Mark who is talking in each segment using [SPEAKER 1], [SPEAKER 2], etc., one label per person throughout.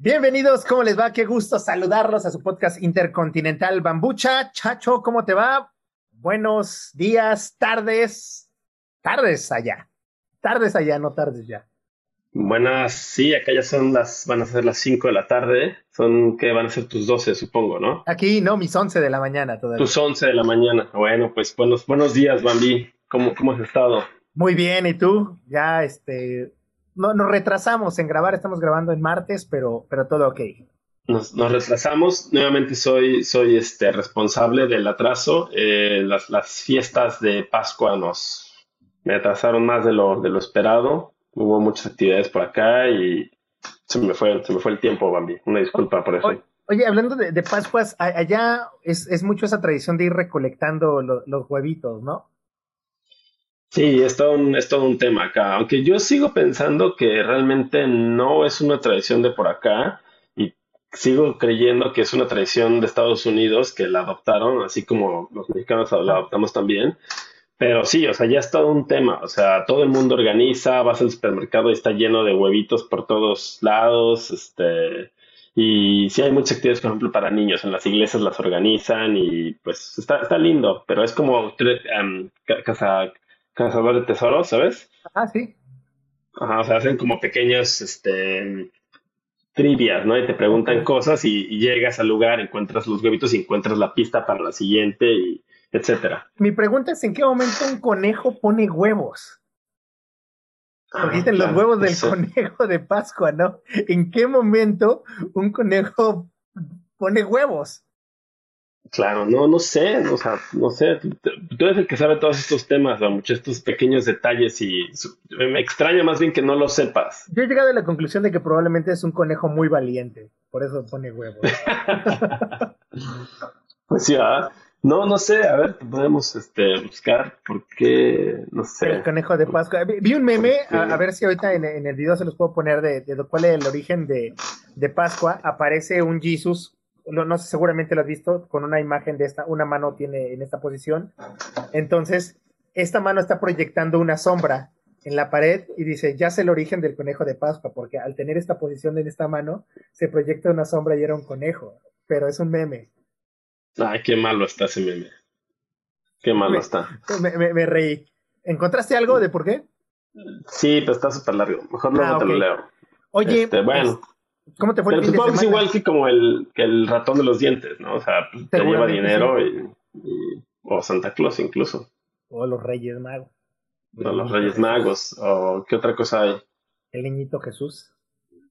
[SPEAKER 1] Bienvenidos, ¿cómo les va? Qué gusto saludarlos a su podcast intercontinental Bambucha. Chacho, ¿cómo te va? Buenos días, tardes, tardes allá. Tardes allá, no tardes ya.
[SPEAKER 2] Buenas, sí, acá ya son las, van a ser las 5 de la tarde. Son que van a ser tus 12, supongo, ¿no?
[SPEAKER 1] Aquí, no, mis 11 de la mañana todavía.
[SPEAKER 2] Tus 11 de la mañana. Bueno, pues buenos, buenos días, Bambi. ¿Cómo, ¿Cómo has estado?
[SPEAKER 1] Muy bien, ¿y tú? Ya, este, no, nos retrasamos en grabar, estamos grabando en martes, pero, pero todo ok.
[SPEAKER 2] Nos, nos retrasamos. Nuevamente soy, soy este, responsable del atraso. Eh, las, las fiestas de Pascua nos me atrasaron más de lo, de lo esperado. Hubo muchas actividades por acá y se me fue, se me fue el tiempo, Bambi. Una disculpa por eso.
[SPEAKER 1] Oye, hablando de, de Pascuas, allá es, es, mucho esa tradición de ir recolectando lo, los huevitos, ¿no?
[SPEAKER 2] Sí, es todo, un, es todo un tema acá. Aunque yo sigo pensando que realmente no es una tradición de por acá y sigo creyendo que es una tradición de Estados Unidos que la adoptaron, así como los mexicanos la adoptamos también. Pero sí, o sea, ya es todo un tema. O sea, todo el mundo organiza, vas al supermercado y está lleno de huevitos por todos lados. Este, y sí hay muchas actividades, por ejemplo, para niños. En las iglesias las organizan y pues está, está lindo, pero es como um, casa, cazador de tesoros, ¿sabes?
[SPEAKER 1] Ah, sí.
[SPEAKER 2] Ajá, o sea, hacen como pequeños, este, trivias, ¿no? Y te preguntan cosas y, y, llegas al lugar, encuentras los huevitos y encuentras la pista para la siguiente y etcétera.
[SPEAKER 1] Mi pregunta es, ¿en qué momento un conejo pone huevos? Porque dicen los huevos del conejo de Pascua, ¿no? ¿En qué momento un conejo pone huevos?
[SPEAKER 2] Claro, no, no sé, o sea, no sé, tú, tú eres el que sabe todos estos temas, muchos estos pequeños detalles y me extraña más bien que no lo sepas.
[SPEAKER 1] Yo he llegado a la conclusión de que probablemente es un conejo muy valiente, por eso pone huevos.
[SPEAKER 2] pues sí, ¿ah? No, no sé, a ver, podemos este, buscar por qué, no sé.
[SPEAKER 1] El conejo de Pascua. Vi un meme, a, a ver si ahorita en, en, el video se los puedo poner de, de cuál es el origen de, de Pascua. Aparece un Jesus no, no, sé, seguramente lo has visto, con una imagen de esta, una mano tiene en esta posición. Entonces, esta mano está proyectando una sombra en la pared y dice, ya sé el origen del conejo de Pascua, porque al tener esta posición en esta mano, se proyecta una sombra y era un conejo, pero es un meme.
[SPEAKER 2] Ay, qué malo está ese meme. Qué malo
[SPEAKER 1] me,
[SPEAKER 2] está.
[SPEAKER 1] Me, me, me, reí. ¿Encontraste algo de por qué?
[SPEAKER 2] Sí, pero está súper largo. Mejor luego ah, okay. te lo leo.
[SPEAKER 1] Oye,
[SPEAKER 2] este, bueno.
[SPEAKER 1] ¿Cómo te fue
[SPEAKER 2] Pero
[SPEAKER 1] el fin de
[SPEAKER 2] supongo que es
[SPEAKER 1] semana?
[SPEAKER 2] igual que como el, que el ratón de los dientes, ¿no? O sea, pues, te lleva dinero y, y, o Santa Claus incluso.
[SPEAKER 1] O los Reyes Magos.
[SPEAKER 2] O los Reyes Magos. O qué otra cosa hay.
[SPEAKER 1] El niñito Jesús.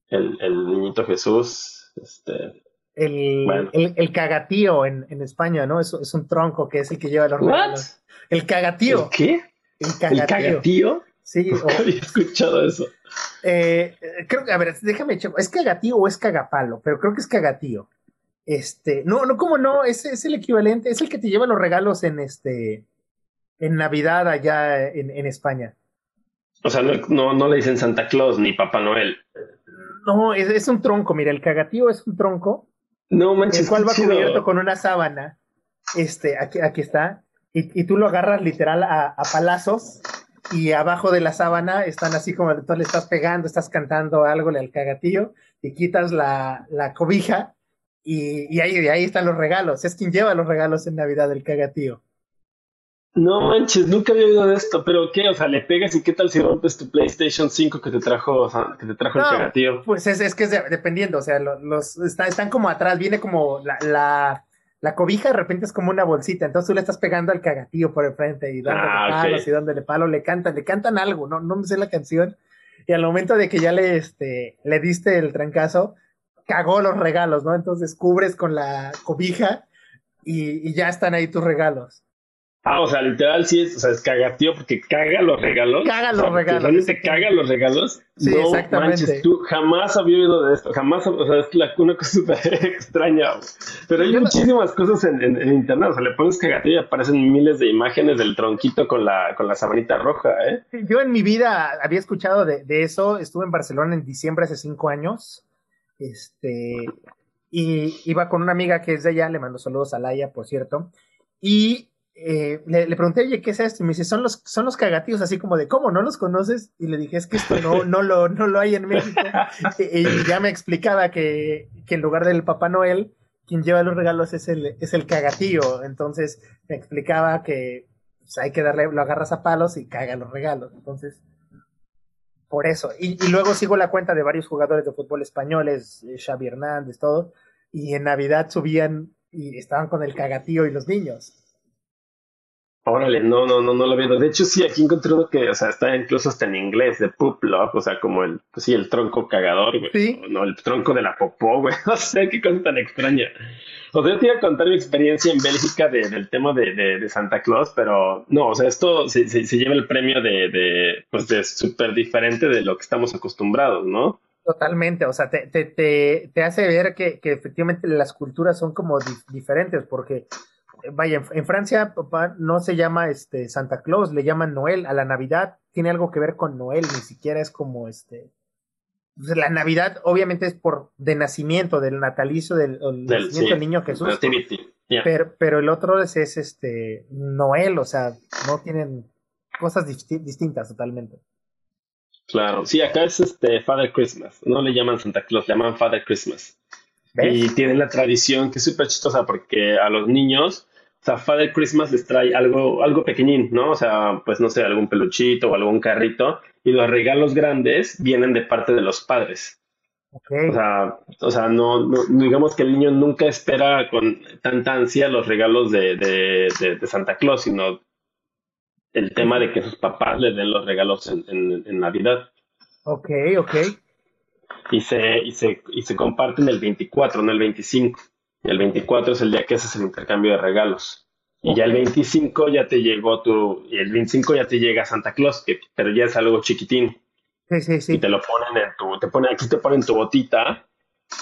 [SPEAKER 2] El, el niñito Jesús. Este.
[SPEAKER 1] El, bueno. el, el, cagatío en, en España, ¿no? Es, es, un tronco que es el que lleva los regalos. El cagatío.
[SPEAKER 2] ¿El qué?
[SPEAKER 1] El cagatío.
[SPEAKER 2] ¿El cagatío?
[SPEAKER 1] Sí,
[SPEAKER 2] o, había escuchado eso.
[SPEAKER 1] Eh, creo que, a ver, déjame echar, ¿es cagatío o es cagapalo? Pero creo que es cagatío. Este, no, no, ¿cómo no? Es, es el equivalente, es el que te lleva los regalos en este, en Navidad allá en, en España.
[SPEAKER 2] O sea, no, no, no, le dicen Santa Claus ni Papá Noel.
[SPEAKER 1] No, es, es un tronco, mira, el cagatío es un tronco.
[SPEAKER 2] No manches.
[SPEAKER 1] El cual va cubierto con una sábana. Este, aquí, aquí está. Y, y tú lo agarras literal a, a palazos y abajo de la sábana están así como tú le estás pegando, estás cantando algo al cagatillo y quitas la, la cobija y, y, ahí, ahí están los regalos. Es quien lleva los regalos en Navidad, el cagatío.
[SPEAKER 2] No manches, nunca había oído de esto, pero ¿qué? O sea, le pegas y qué tal si rompes tu PlayStation 5 que te trajo, o sea, que te trajo no, el cagatío.
[SPEAKER 1] Pues es, es que es de, dependiendo, o sea, los, los está, están como atrás, viene como la, la la cobija de repente es como una bolsita, entonces tú le estás pegando al cagatillo por el frente y dándole
[SPEAKER 2] Ah,
[SPEAKER 1] palos y dándole palo, le cantan, le cantan algo, no, no me sé la canción, y al momento de que ya le, este, le diste el trancazo, cagó los regalos, ¿no? Entonces cubres con la cobija y, y ya están ahí tus regalos.
[SPEAKER 2] Ah, o sea, literal sí es, o sea, es cagatío porque caga los regalos.
[SPEAKER 1] Caga los
[SPEAKER 2] o sea,
[SPEAKER 1] regalos.
[SPEAKER 2] ¿Realmente caga los regalos?
[SPEAKER 1] Sí,
[SPEAKER 2] no
[SPEAKER 1] exactamente.
[SPEAKER 2] manches, tú jamás había oído de esto, jamás, o sea, es la, una cosa súper extraña. Pero hay
[SPEAKER 1] Yo no-
[SPEAKER 2] muchísimas cosas en, en, en internet, o sea, le pones cagatío y aparecen miles de imágenes del tronquito con la, con la sabanita roja, ¿eh?
[SPEAKER 1] Yo en mi vida había escuchado de, de eso, estuve en Barcelona en diciembre hace cinco años, este, y iba con una amiga que es de allá, le mando saludos a Laia, por cierto, y eh, le, pregunté, oye, ¿qué es esto? Y me dice, son los, son los cagatíos, así como de, ¿cómo? ¿No los conoces? Y le dije, es que esto no, no, lo, no lo hay en México. y, ya me explicaba que, que, en lugar del Papá Noel, quien lleva los regalos es el, es el cagatío. Entonces me explicaba que pues, hay que darle, lo agarras a palos y caga los regalos. Entonces, por eso. Y, y luego sigo la cuenta de varios jugadores de fútbol españoles, eh, Xavi Hernández, todo. Y en Navidad subían y estaban con el cagatío y los niños.
[SPEAKER 2] Órale, no, no, no, no lo veo. De hecho, sí, aquí encontré uno que, o sea, está incluso hasta en inglés, de poop log, o sea, como el, pues sí, el tronco cagador, güey. Sí. no, el tronco de la popó, güey. No sé qué cosa tan extraña. O sea, yo te iba a contar mi experiencia en Bélgica del tema de, de, Santa Claus, pero no, o sea, esto se, se, lleva el premio de, de pues, de súper diferente de lo que estamos acostumbrados, ¿no?
[SPEAKER 1] Totalmente, o sea, te, te, te, te hace ver que, que, efectivamente las culturas son como diferentes, porque vaya, en, Francia, papá, no se llama este Santa Claus, le llaman Noel. A la Navidad tiene algo que ver con Noel, ni siquiera es como este. Pues, la Navidad, obviamente, es por de nacimiento, del natalicio del, nacimiento del niño Jesús. Pero, pero el otro es, este Noel, o sea, no tienen cosas distintas totalmente.
[SPEAKER 2] Claro, sí, acá es este Father Christmas, no le llaman Santa Claus, le llaman Father Christmas. Y tienen la tradición que es súper chistosa porque a los niños, o sea, Father Christmas les trae algo, algo pequeño, ¿no? O sea, pues no sé, algún peluchito o algún carrito. Y los regalos grandes vienen de parte de los padres. Okay. O sea, o sea no, digamos que el niño nunca espera con tanta ansia los regalos de, de, de, Santa Claus, sino el tema de que sus papás le den los regalos en, en, en Navidad.
[SPEAKER 1] Ok, ok
[SPEAKER 2] y se, y se, y se comparten el 24, no el 25. El 24 es el día que haces el intercambio de regalos. Y ya el 25 ya te llegó tu, y el 25 ya te llega Santa Claus, que, pero ya es algo chiquitín.
[SPEAKER 1] Sí, sí, sí.
[SPEAKER 2] Y te lo ponen en tu, te ponen, aquí te ponen tu botita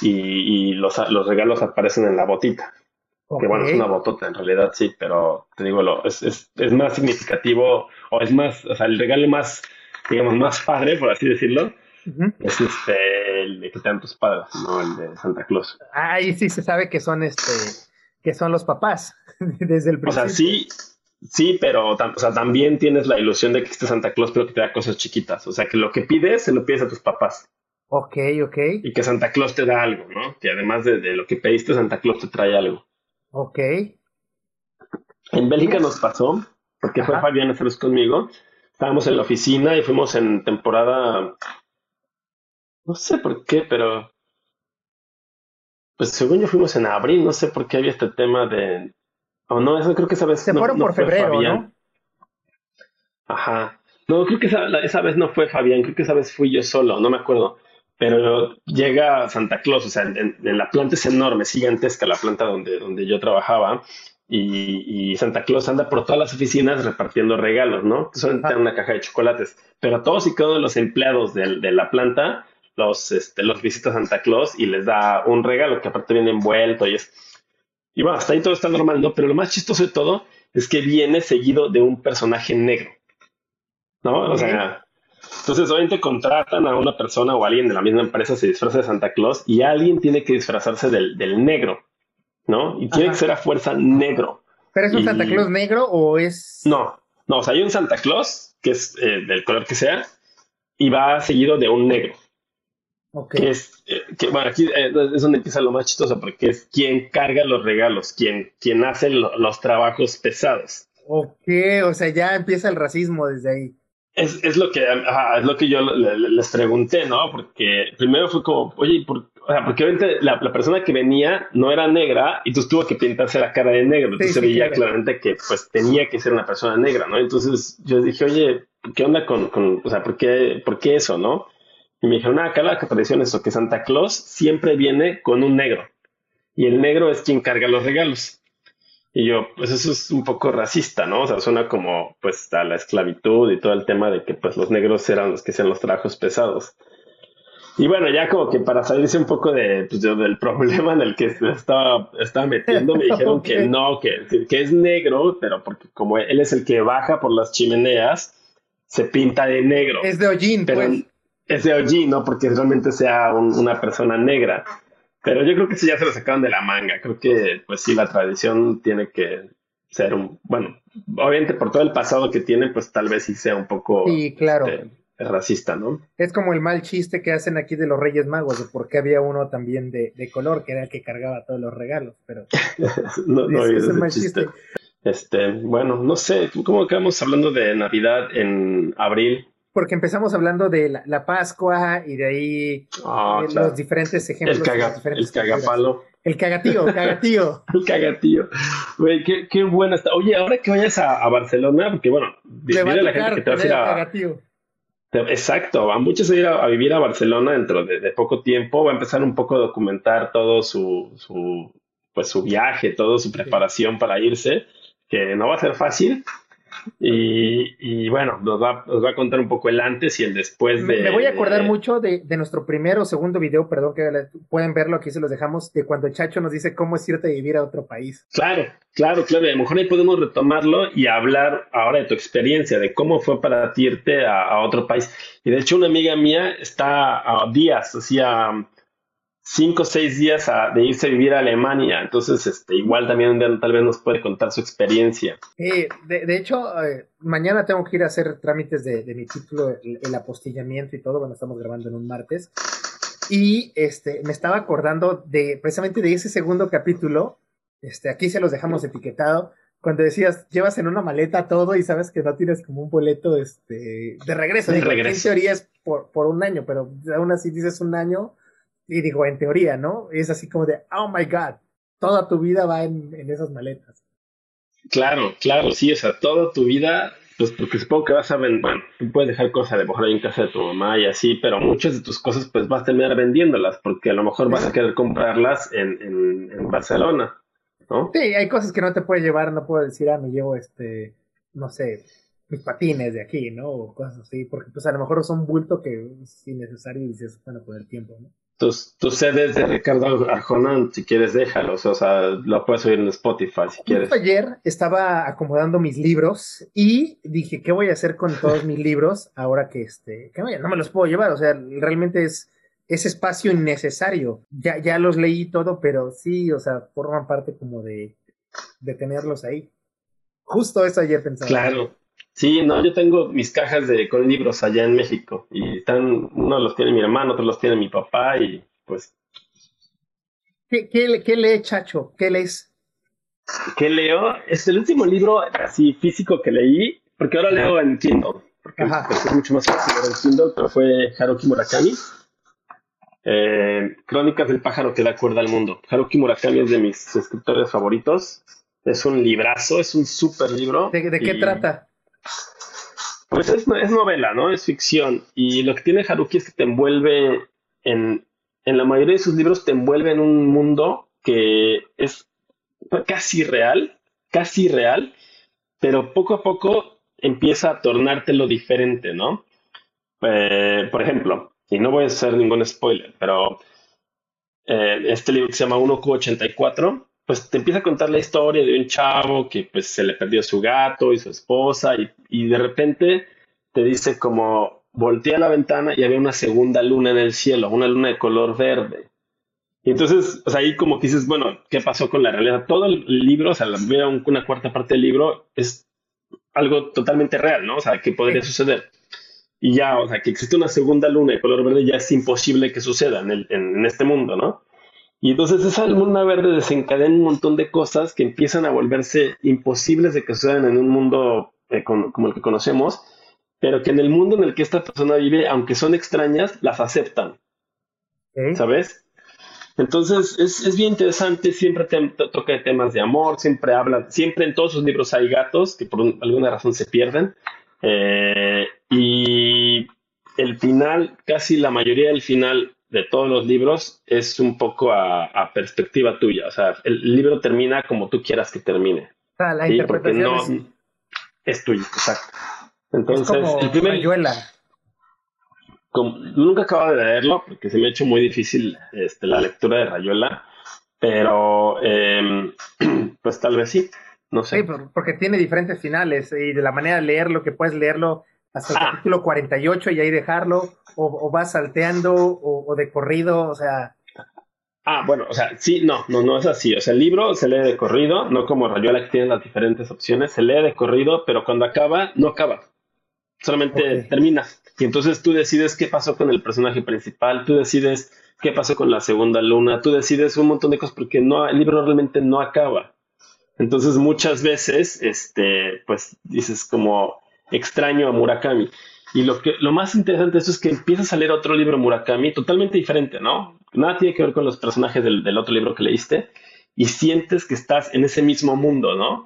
[SPEAKER 2] y, y los, los regalos aparecen en la botita. Que bueno, es una botota en realidad, sí, pero te digo, lo, es, es, es más significativo, o es más, o sea, el regalo más, digamos, más padre, por así decirlo, es este, el de que te dan tus padres, no el de Santa Claus.
[SPEAKER 1] Ahí sí se sabe que son este, que son los papás, desde el principio.
[SPEAKER 2] O sea, sí, sí, pero o sea, también tienes la ilusión de que este Santa Claus, pero que te da cosas chiquitas. O sea, que lo que pides, se lo pides a tus papás.
[SPEAKER 1] Ok, ok.
[SPEAKER 2] Y que Santa Claus te da algo, ¿no? Que además de, lo que pediste, Santa Claus te trae algo.
[SPEAKER 1] Ok.
[SPEAKER 2] En Bélgica nos pasó, porque fue Fabián a conmigo. Estábamos en la oficina y fuimos en temporada no sé por qué, pero. Pues según yo fuimos en abril, no sé por qué había este tema de. O no, eso creo que esa vez.
[SPEAKER 1] Se fueron por febrero, ¿no?
[SPEAKER 2] Ajá. No, creo que esa, esa, vez no fue Fabián, creo que esa vez fui yo solo, no me acuerdo. Pero llega Santa Claus, o sea, en, la planta es enorme, es gigantesca la planta donde, donde yo trabajaba. Y, y, Santa Claus anda por todas las oficinas repartiendo regalos, ¿no? Son una caja de chocolates. Pero a todos y cada uno de los empleados de, de la planta los, este, los visita Santa Claus y les da un regalo que aparte viene envuelto y es... Y bueno, hasta ahí todo está normal, ¿no? Pero lo más chistoso de todo es que viene seguido de un personaje negro, ¿no? O sea, entonces obviamente contratan a una persona o alguien de la misma empresa se disfraza de Santa Claus y alguien tiene que disfrazarse del, del negro, ¿no? Y tiene que ser a fuerza negro.
[SPEAKER 1] ¿Pero es un Santa Claus negro o es...?
[SPEAKER 2] No, no, o sea, hay un Santa Claus que es eh, del color que sea y va seguido de un negro. Que es, eh, que, bueno, aquí eh, es donde empieza lo más chistoso, porque es quien carga los regalos, quien, quien hace los trabajos pesados.
[SPEAKER 1] Ok, o sea, ya empieza el racismo desde ahí.
[SPEAKER 2] Es, es lo que es lo que yo les pregunté, ¿no? Porque primero fue como, oye, por, o sea, porque obviamente la, la, persona que venía no era negra y tú tuvo que pintarse la cara de negro. Entonces se veía claramente que pues tenía que ser una persona negra, ¿no? Entonces yo dije, oye, ¿qué onda con, con o sea, ¿por qué, por qué eso, no? Y me dijeron, ah, acá la tradición es eso, que Santa Claus siempre viene con un negro. Y el negro es quien carga los regalos. Y yo, pues eso es un poco racista, ¿no? O sea, suena como, pues, a la esclavitud y todo el tema de que, pues, los negros eran los que hacían los trabajos pesados. Y bueno, ya como que para salirse un poco de, pues, del problema en el que estaba, estaba metiendo, me dijeron que no, que, que es negro, pero porque como él es el que baja por las chimeneas, se pinta de negro.
[SPEAKER 1] Es de hollín, pues
[SPEAKER 2] es de OG, no porque realmente sea una persona negra. Pero yo creo que sí ya se lo sacaron de la manga. Creo que, pues sí, la tradición tiene que ser un, bueno, obviamente por todo el pasado que tiene, pues tal vez sí sea un poco
[SPEAKER 1] sí, claro.
[SPEAKER 2] Este, racista, ¿no?
[SPEAKER 1] Es como el mal chiste que hacen aquí de los Reyes Magos, de por qué había uno también de, color, que era el que cargaba todos los regalos, pero
[SPEAKER 2] no, no es, mal chiste. Este, bueno, no sé, ¿cómo acabamos hablando de Navidad en abril?
[SPEAKER 1] Porque empezamos hablando de la, Pascua y de ahí ah, eh, los diferentes ejemplos.
[SPEAKER 2] El, cagapalo.
[SPEAKER 1] El cagatío, cagatío.
[SPEAKER 2] el cagatío. Qué, qué buena está. Oye, ahora que vayas a, Barcelona, porque bueno,
[SPEAKER 1] dile a la gente que te vas a ir a. Cagatío.
[SPEAKER 2] Exacto, van muchos a ir a, vivir a Barcelona dentro de, poco tiempo, va a empezar un poco a documentar todo su, su, pues su viaje, toda su preparación para irse, que no va a ser fácil, y, bueno, nos va, nos va, a contar un poco el antes y el después de.
[SPEAKER 1] Me voy a acordar mucho de, nuestro primero o segundo video, perdón, que pueden verlo, aquí se los dejamos, de cuando Chacho nos dice cómo es irte a vivir a otro país.
[SPEAKER 2] Claro, claro, claro. A lo mejor ahí podemos retomarlo y hablar ahora de tu experiencia, de cómo fue para ti irte a, otro país. Y de hecho, una amiga mía está a días, hacía cinco o seis días de irse a vivir a Alemania. Entonces, este, igual también tal vez nos puede contar su experiencia.
[SPEAKER 1] Eh, de, hecho, eh, mañana tengo que ir a hacer trámites de, mi título, el, apostillamiento y todo. Bueno, estamos grabando en un martes. Y este, me estaba acordando de precisamente de ese segundo capítulo. Este, aquí se los dejamos etiquetado. Cuando decías, llevas en una maleta todo y sabes que no tienes como un boleto este, de regreso.
[SPEAKER 2] De regreso.
[SPEAKER 1] En teoría es por, por un año, pero aún así dices un año y digo, en teoría, ¿no? Es así como de, oh my God, toda tu vida va en, esas maletas.
[SPEAKER 2] Claro, claro, sí, o sea, toda tu vida, pues porque supongo que vas a vender, bueno, tú puedes dejar cosas de mejor en casa de tu mamá y así, pero muchas de tus cosas pues vas a terminar vendiéndolas porque a lo mejor vas a querer comprarlas en, en, en Barcelona, ¿no?
[SPEAKER 1] Sí, hay cosas que no te puedes llevar, no puedo decir, ah, me llevo este, no sé, mis patines de aquí, ¿no? O cosas así, porque pues a lo mejor son bulto que es innecesario y dices, bueno, por el tiempo, ¿no?
[SPEAKER 2] Tus, tus CDs de Ricardo Arjona, si quieres, déjalos. O sea, lo puedes oír en Spotify si quieres.
[SPEAKER 1] Ayer estaba acomodando mis libros y dije, ¿qué voy a hacer con todos mis libros ahora que este, que no me los puedo llevar? O sea, realmente es, es espacio innecesario. Ya, ya los leí todo, pero sí, o sea, forman parte como de, de tenerlos ahí. Justo eso ayer pensaba.
[SPEAKER 2] Claro. Sí, no, yo tengo mis cajas de con libros allá en México y están, uno los tiene mi hermano, otros los tiene mi papá y pues.
[SPEAKER 1] ¿Qué, qué, lee Chacho? ¿Qué lees?
[SPEAKER 2] ¿Qué leo? Es el último libro así físico que leí, porque ahora leo en Kindle, porque pues, es mucho más fácil leer en Kindle, pero fue Haruki Murakami. Eh, Crónicas del pájaro que da cuerda al mundo. Haruki Murakami es de mis escritores favoritos. Es un librazo, es un súper libro.
[SPEAKER 1] ¿De, qué trata?
[SPEAKER 2] Pues es, novela, ¿no? Es ficción. Y lo que tiene Haruki es que te envuelve en, en la mayoría de sus libros te envuelve en un mundo que es casi real, casi real, pero poco a poco empieza a tornártelo diferente, ¿no? Eh, por ejemplo, y no voy a hacer ningún spoiler, pero eh, este libro que se llama 1Q84 pues te empieza a contar la historia de un chavo que pues se le perdió su gato y su esposa y, y de repente te dice como voltea la ventana y había una segunda luna en el cielo, una luna de color verde. Y entonces, o sea, ahí como que dices, bueno, ¿qué pasó con la realidad? Todo el libro, o sea, la, una cuarta parte del libro es algo totalmente real, ¿no? O sea, ¿qué podría suceder? Y ya, o sea, que existe una segunda luna de color verde ya es imposible que suceda en, el, en este mundo, ¿no? Y entonces esa luna verde desencadena un montón de cosas que empiezan a volverse imposibles de que sucedan en un mundo eh, como el que conocemos, pero que en el mundo en el que esta persona vive, aunque son extrañas, las aceptan. ¿Sabes? Entonces es, es, bien interesante, siempre te, toca temas de amor, siempre habla, siempre en todos sus libros hay gatos que por alguna razón se pierden. Eh, y el final, casi la mayoría del final de todos los libros es un poco a, perspectiva tuya. O sea, el libro termina como tú quieras que termine.
[SPEAKER 1] Ah, la interpretación
[SPEAKER 2] no, es... tuyo, exacto. Entonces,
[SPEAKER 1] el primer... Rayuela.
[SPEAKER 2] nunca acabo de leerlo porque se me ha hecho muy difícil este, la lectura de Rayuela, pero em, pues tal vez sí, no sé.
[SPEAKER 1] Sí, porque tiene diferentes finales y de la manera de leerlo, que puedes leerlo hasta el ah. capítulo 48 y ahí dejarlo, o, vas salteando, o, de corrido, o sea.
[SPEAKER 2] Ah, bueno, o sea, sí, no, no, no es así. O sea, el libro se lee de corrido, no como Rayuela que tiene las diferentes opciones, se lee de corrido, pero cuando acaba, no acaba. Solamente termina. Y entonces tú decides qué pasó con el personaje principal, tú decides qué pasó con la segunda luna, tú decides un montón de cosas porque no, el libro realmente no acaba. Entonces muchas veces, este, pues dices como extraño a Murakami. Y lo que lo más interesante de eso es que empiezas a leer otro libro Murakami totalmente diferente, ¿no? Nada tiene que ver con los personajes del, otro libro que leíste y sientes que estás en ese mismo mundo, ¿no?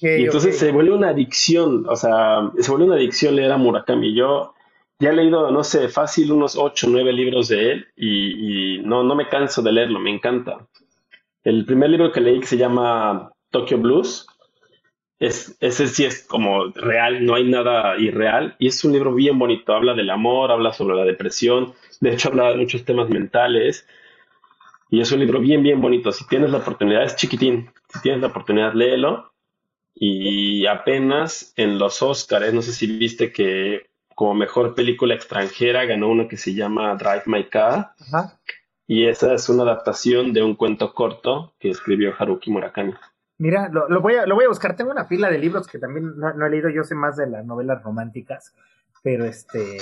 [SPEAKER 2] y entonces se vuelve una adicción, o sea, se vuelve una adicción leer a Murakami. Yo ya he leído, no sé, fácil unos ocho, nueve libros de él y, no, no me canso de leerlo, me encanta. El primer libro que leí que se llama Tokyo Blues, es, ese sí es como real, no hay nada irreal. Y es un libro bien bonito, habla del amor, habla sobre la depresión, de hecho habla de muchos temas mentales. Y es un libro bien, bien bonito. Si tienes la oportunidad, es chiquitín, si tienes la oportunidad, léelo. Y apenas en los Oscars, no sé si viste que como mejor película extranjera ganó uno que se llama Drive My Car. Y esa es una adaptación de un cuento corto que escribió Haruki Murakami.
[SPEAKER 1] Mira, lo, voy a, lo voy a buscar. Tengo una fila de libros que también no, he leído. Yo sé más de las novelas románticas, pero este.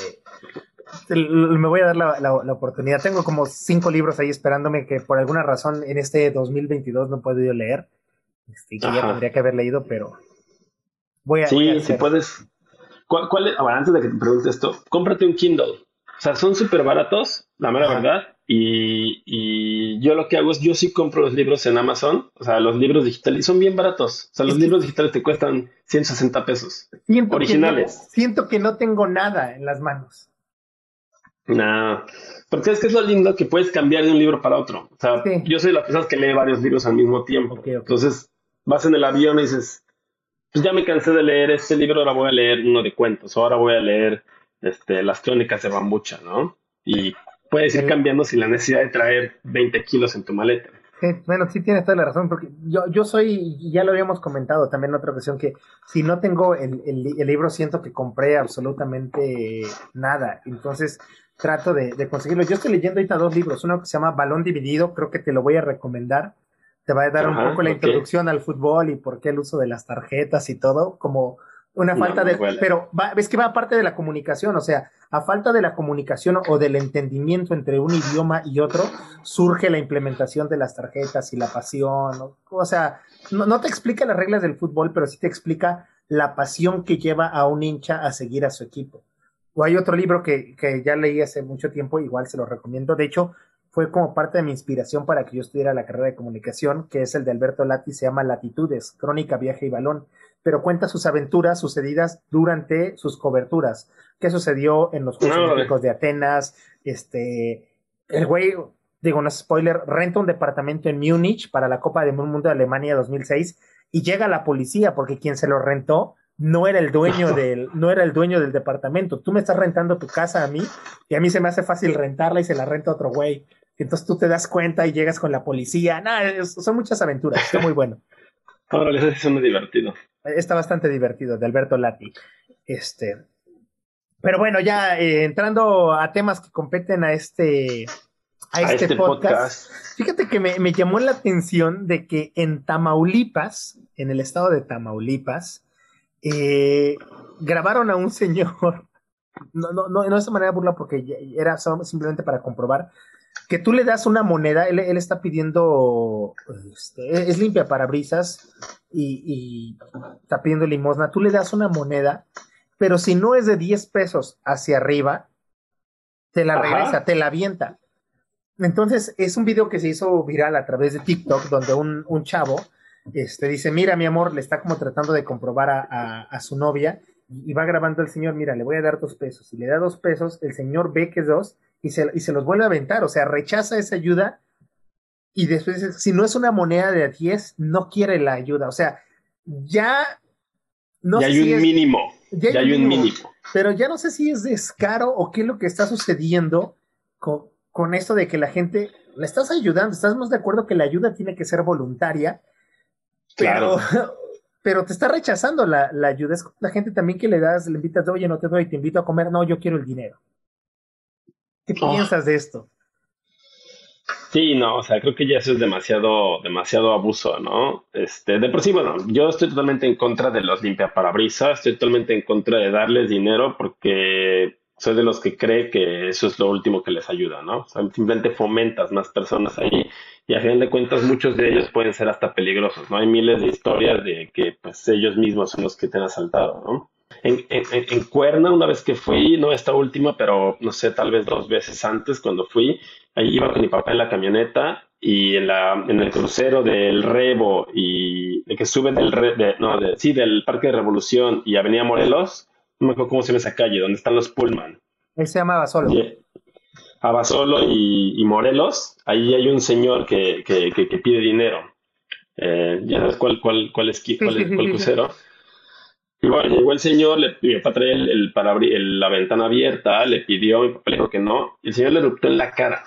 [SPEAKER 1] Me voy a dar la, la, oportunidad. Tengo como cinco libros ahí esperándome que por alguna razón en este 2022 no he podido leer. Este, que ya tendría que haber leído, pero
[SPEAKER 2] voy a. Sí, si puedes. ¿Cuál, cuál antes de que te pregunte esto, cómprate un Kindle. O sea, son súper baratos, la mera verdad. Y, yo lo que hago es, yo sí compro los libros en Amazon, o sea, los libros digitales, y son bien baratos. O sea, los libros digitales te cuestan 160 pesos. originales.
[SPEAKER 1] siento que no tengo nada en las manos.
[SPEAKER 2] No, porque es que es lo lindo que puedes cambiar de un libro para otro. O sea, yo soy la persona que lee varios libros al mismo tiempo. Entonces, vas en el avión y dices, pues ya me cansé de leer este libro, ahora voy a leer uno de cuentos, ahora voy a leer este, las crónicas de Bambucha, ¿no? Y puedes ir cambiando sin la necesidad de traer 20 kilos en tu maleta.
[SPEAKER 1] bueno, sí tienes toda la razón, porque yo, yo soy, ya lo habíamos comentado también en otra ocasión, que si no tengo el, el, libro siento que compré absolutamente nada, entonces trato de, conseguirlo. Yo estoy leyendo ahorita dos libros, uno que se llama Balón Dividido, creo que te lo voy a recomendar, te va a dar un poco la introducción al fútbol y por qué el uso de las tarjetas y todo, como una falta de... Pero ves que va aparte de la comunicación, o sea, a falta de la comunicación o del entendimiento entre un idioma y otro, surge la implementación de las tarjetas y la pasión. O, sea, no, te explica las reglas del fútbol, pero sí te explica la pasión que lleva a un hincha a seguir a su equipo. O hay otro libro que, que ya leí hace mucho tiempo, igual se lo recomiendo. De hecho, fue como parte de mi inspiración para que yo estudiara la carrera de comunicación, que es el de Alberto Lati, se llama Latitudes, Crónica, Viaje y Balón pero cuenta sus aventuras sucedidas durante sus coberturas. ¿Qué sucedió en los Juegos Olímpicos de Atenas? Este, el güey, digo, no es spoiler, renta un departamento en Múnich para la Copa del Mundo de Alemania 2006 y llega la policía porque quien se lo rentó no era el dueño del, no era el dueño del departamento. Tú me estás rentando tu casa a mí y a mí se me hace fácil rentarla y se la renta otro güey. Entonces tú te das cuenta y llegas con la policía. No, son muchas aventuras. Está muy bueno.
[SPEAKER 2] Ahora es muy divertido.
[SPEAKER 1] Está bastante divertido, de Alberto Lati. Este. Pero bueno, ya eh, entrando a temas que competen a este, a, este, este podcast, Fíjate que me, llamó la atención de que en Tamaulipas, en el estado de Tamaulipas, eh, grabaron a un señor. No, no, no, no de esa manera burla porque era simplemente para comprobar que tú le das una moneda, él, está pidiendo, este, es limpia parabrisas y, y está pidiendo limosna, tú le das una moneda, pero si no es de 10 pesos hacia arriba, te la regresa, te la avienta. Entonces, es un video que se hizo viral a través de TikTok, donde un, un chavo este, dice, mira, mi amor, le está como tratando de comprobar a, a, su novia, y va grabando el señor, mira, le voy a dar dos pesos. Y le da dos pesos, el señor ve que es dos, y se, y se los vuelve a aventar, o sea, rechaza esa ayuda y después si no es una moneda de 10, no quiere la ayuda, o sea, ya...
[SPEAKER 2] No ya hay un mínimo, ya, hay, un mínimo,
[SPEAKER 1] Pero ya no sé si es descaro o qué es lo que está sucediendo con, con esto de que la gente le estás ayudando, estamos de acuerdo que la ayuda tiene que ser voluntaria, pero, pero te está rechazando la, la, ayuda. Es la gente también que le das, le invitas, oye, no te doy, te invito a comer, no, yo quiero el dinero. ¿Qué oh. piensas de esto?
[SPEAKER 2] Sí, no, o sea, creo que ya eso es demasiado, demasiado abuso, ¿no? Este, de por sí, bueno, yo estoy totalmente en contra de los limpiaparabrisas, estoy totalmente en contra de darles dinero porque soy de los que cree que eso es lo último que les ayuda, ¿no? O sea, simplemente fomentas más personas ahí y a fin de cuentas muchos de ellos pueden ser hasta peligrosos, ¿no? Hay miles de historias de que pues ellos mismos son los que te han asaltado, ¿no? En, en, en, Cuerna, una vez que fui, no esta última, pero no sé, tal vez dos veces antes cuando fui, ahí iba con mi papá en la camioneta y en, la, en el crucero del Rebo y de que sube del, de, no, de, sí, del Parque de Revolución y Avenida Morelos, no me acuerdo cómo se llama esa calle, donde están los Pullman.
[SPEAKER 1] Él se llama Basolo.
[SPEAKER 2] a Basolo y, y, Morelos, ahí hay un señor que, que, que, pide dinero. Eh, ¿Ya sabes cuál, cuál, cuál es, cuál, cuál crucero? Bueno, llegó el señor, le, mi papá traía el, para la ventana abierta, le pidió, mi papá le dijo que no, y el señor le eruptó en la cara.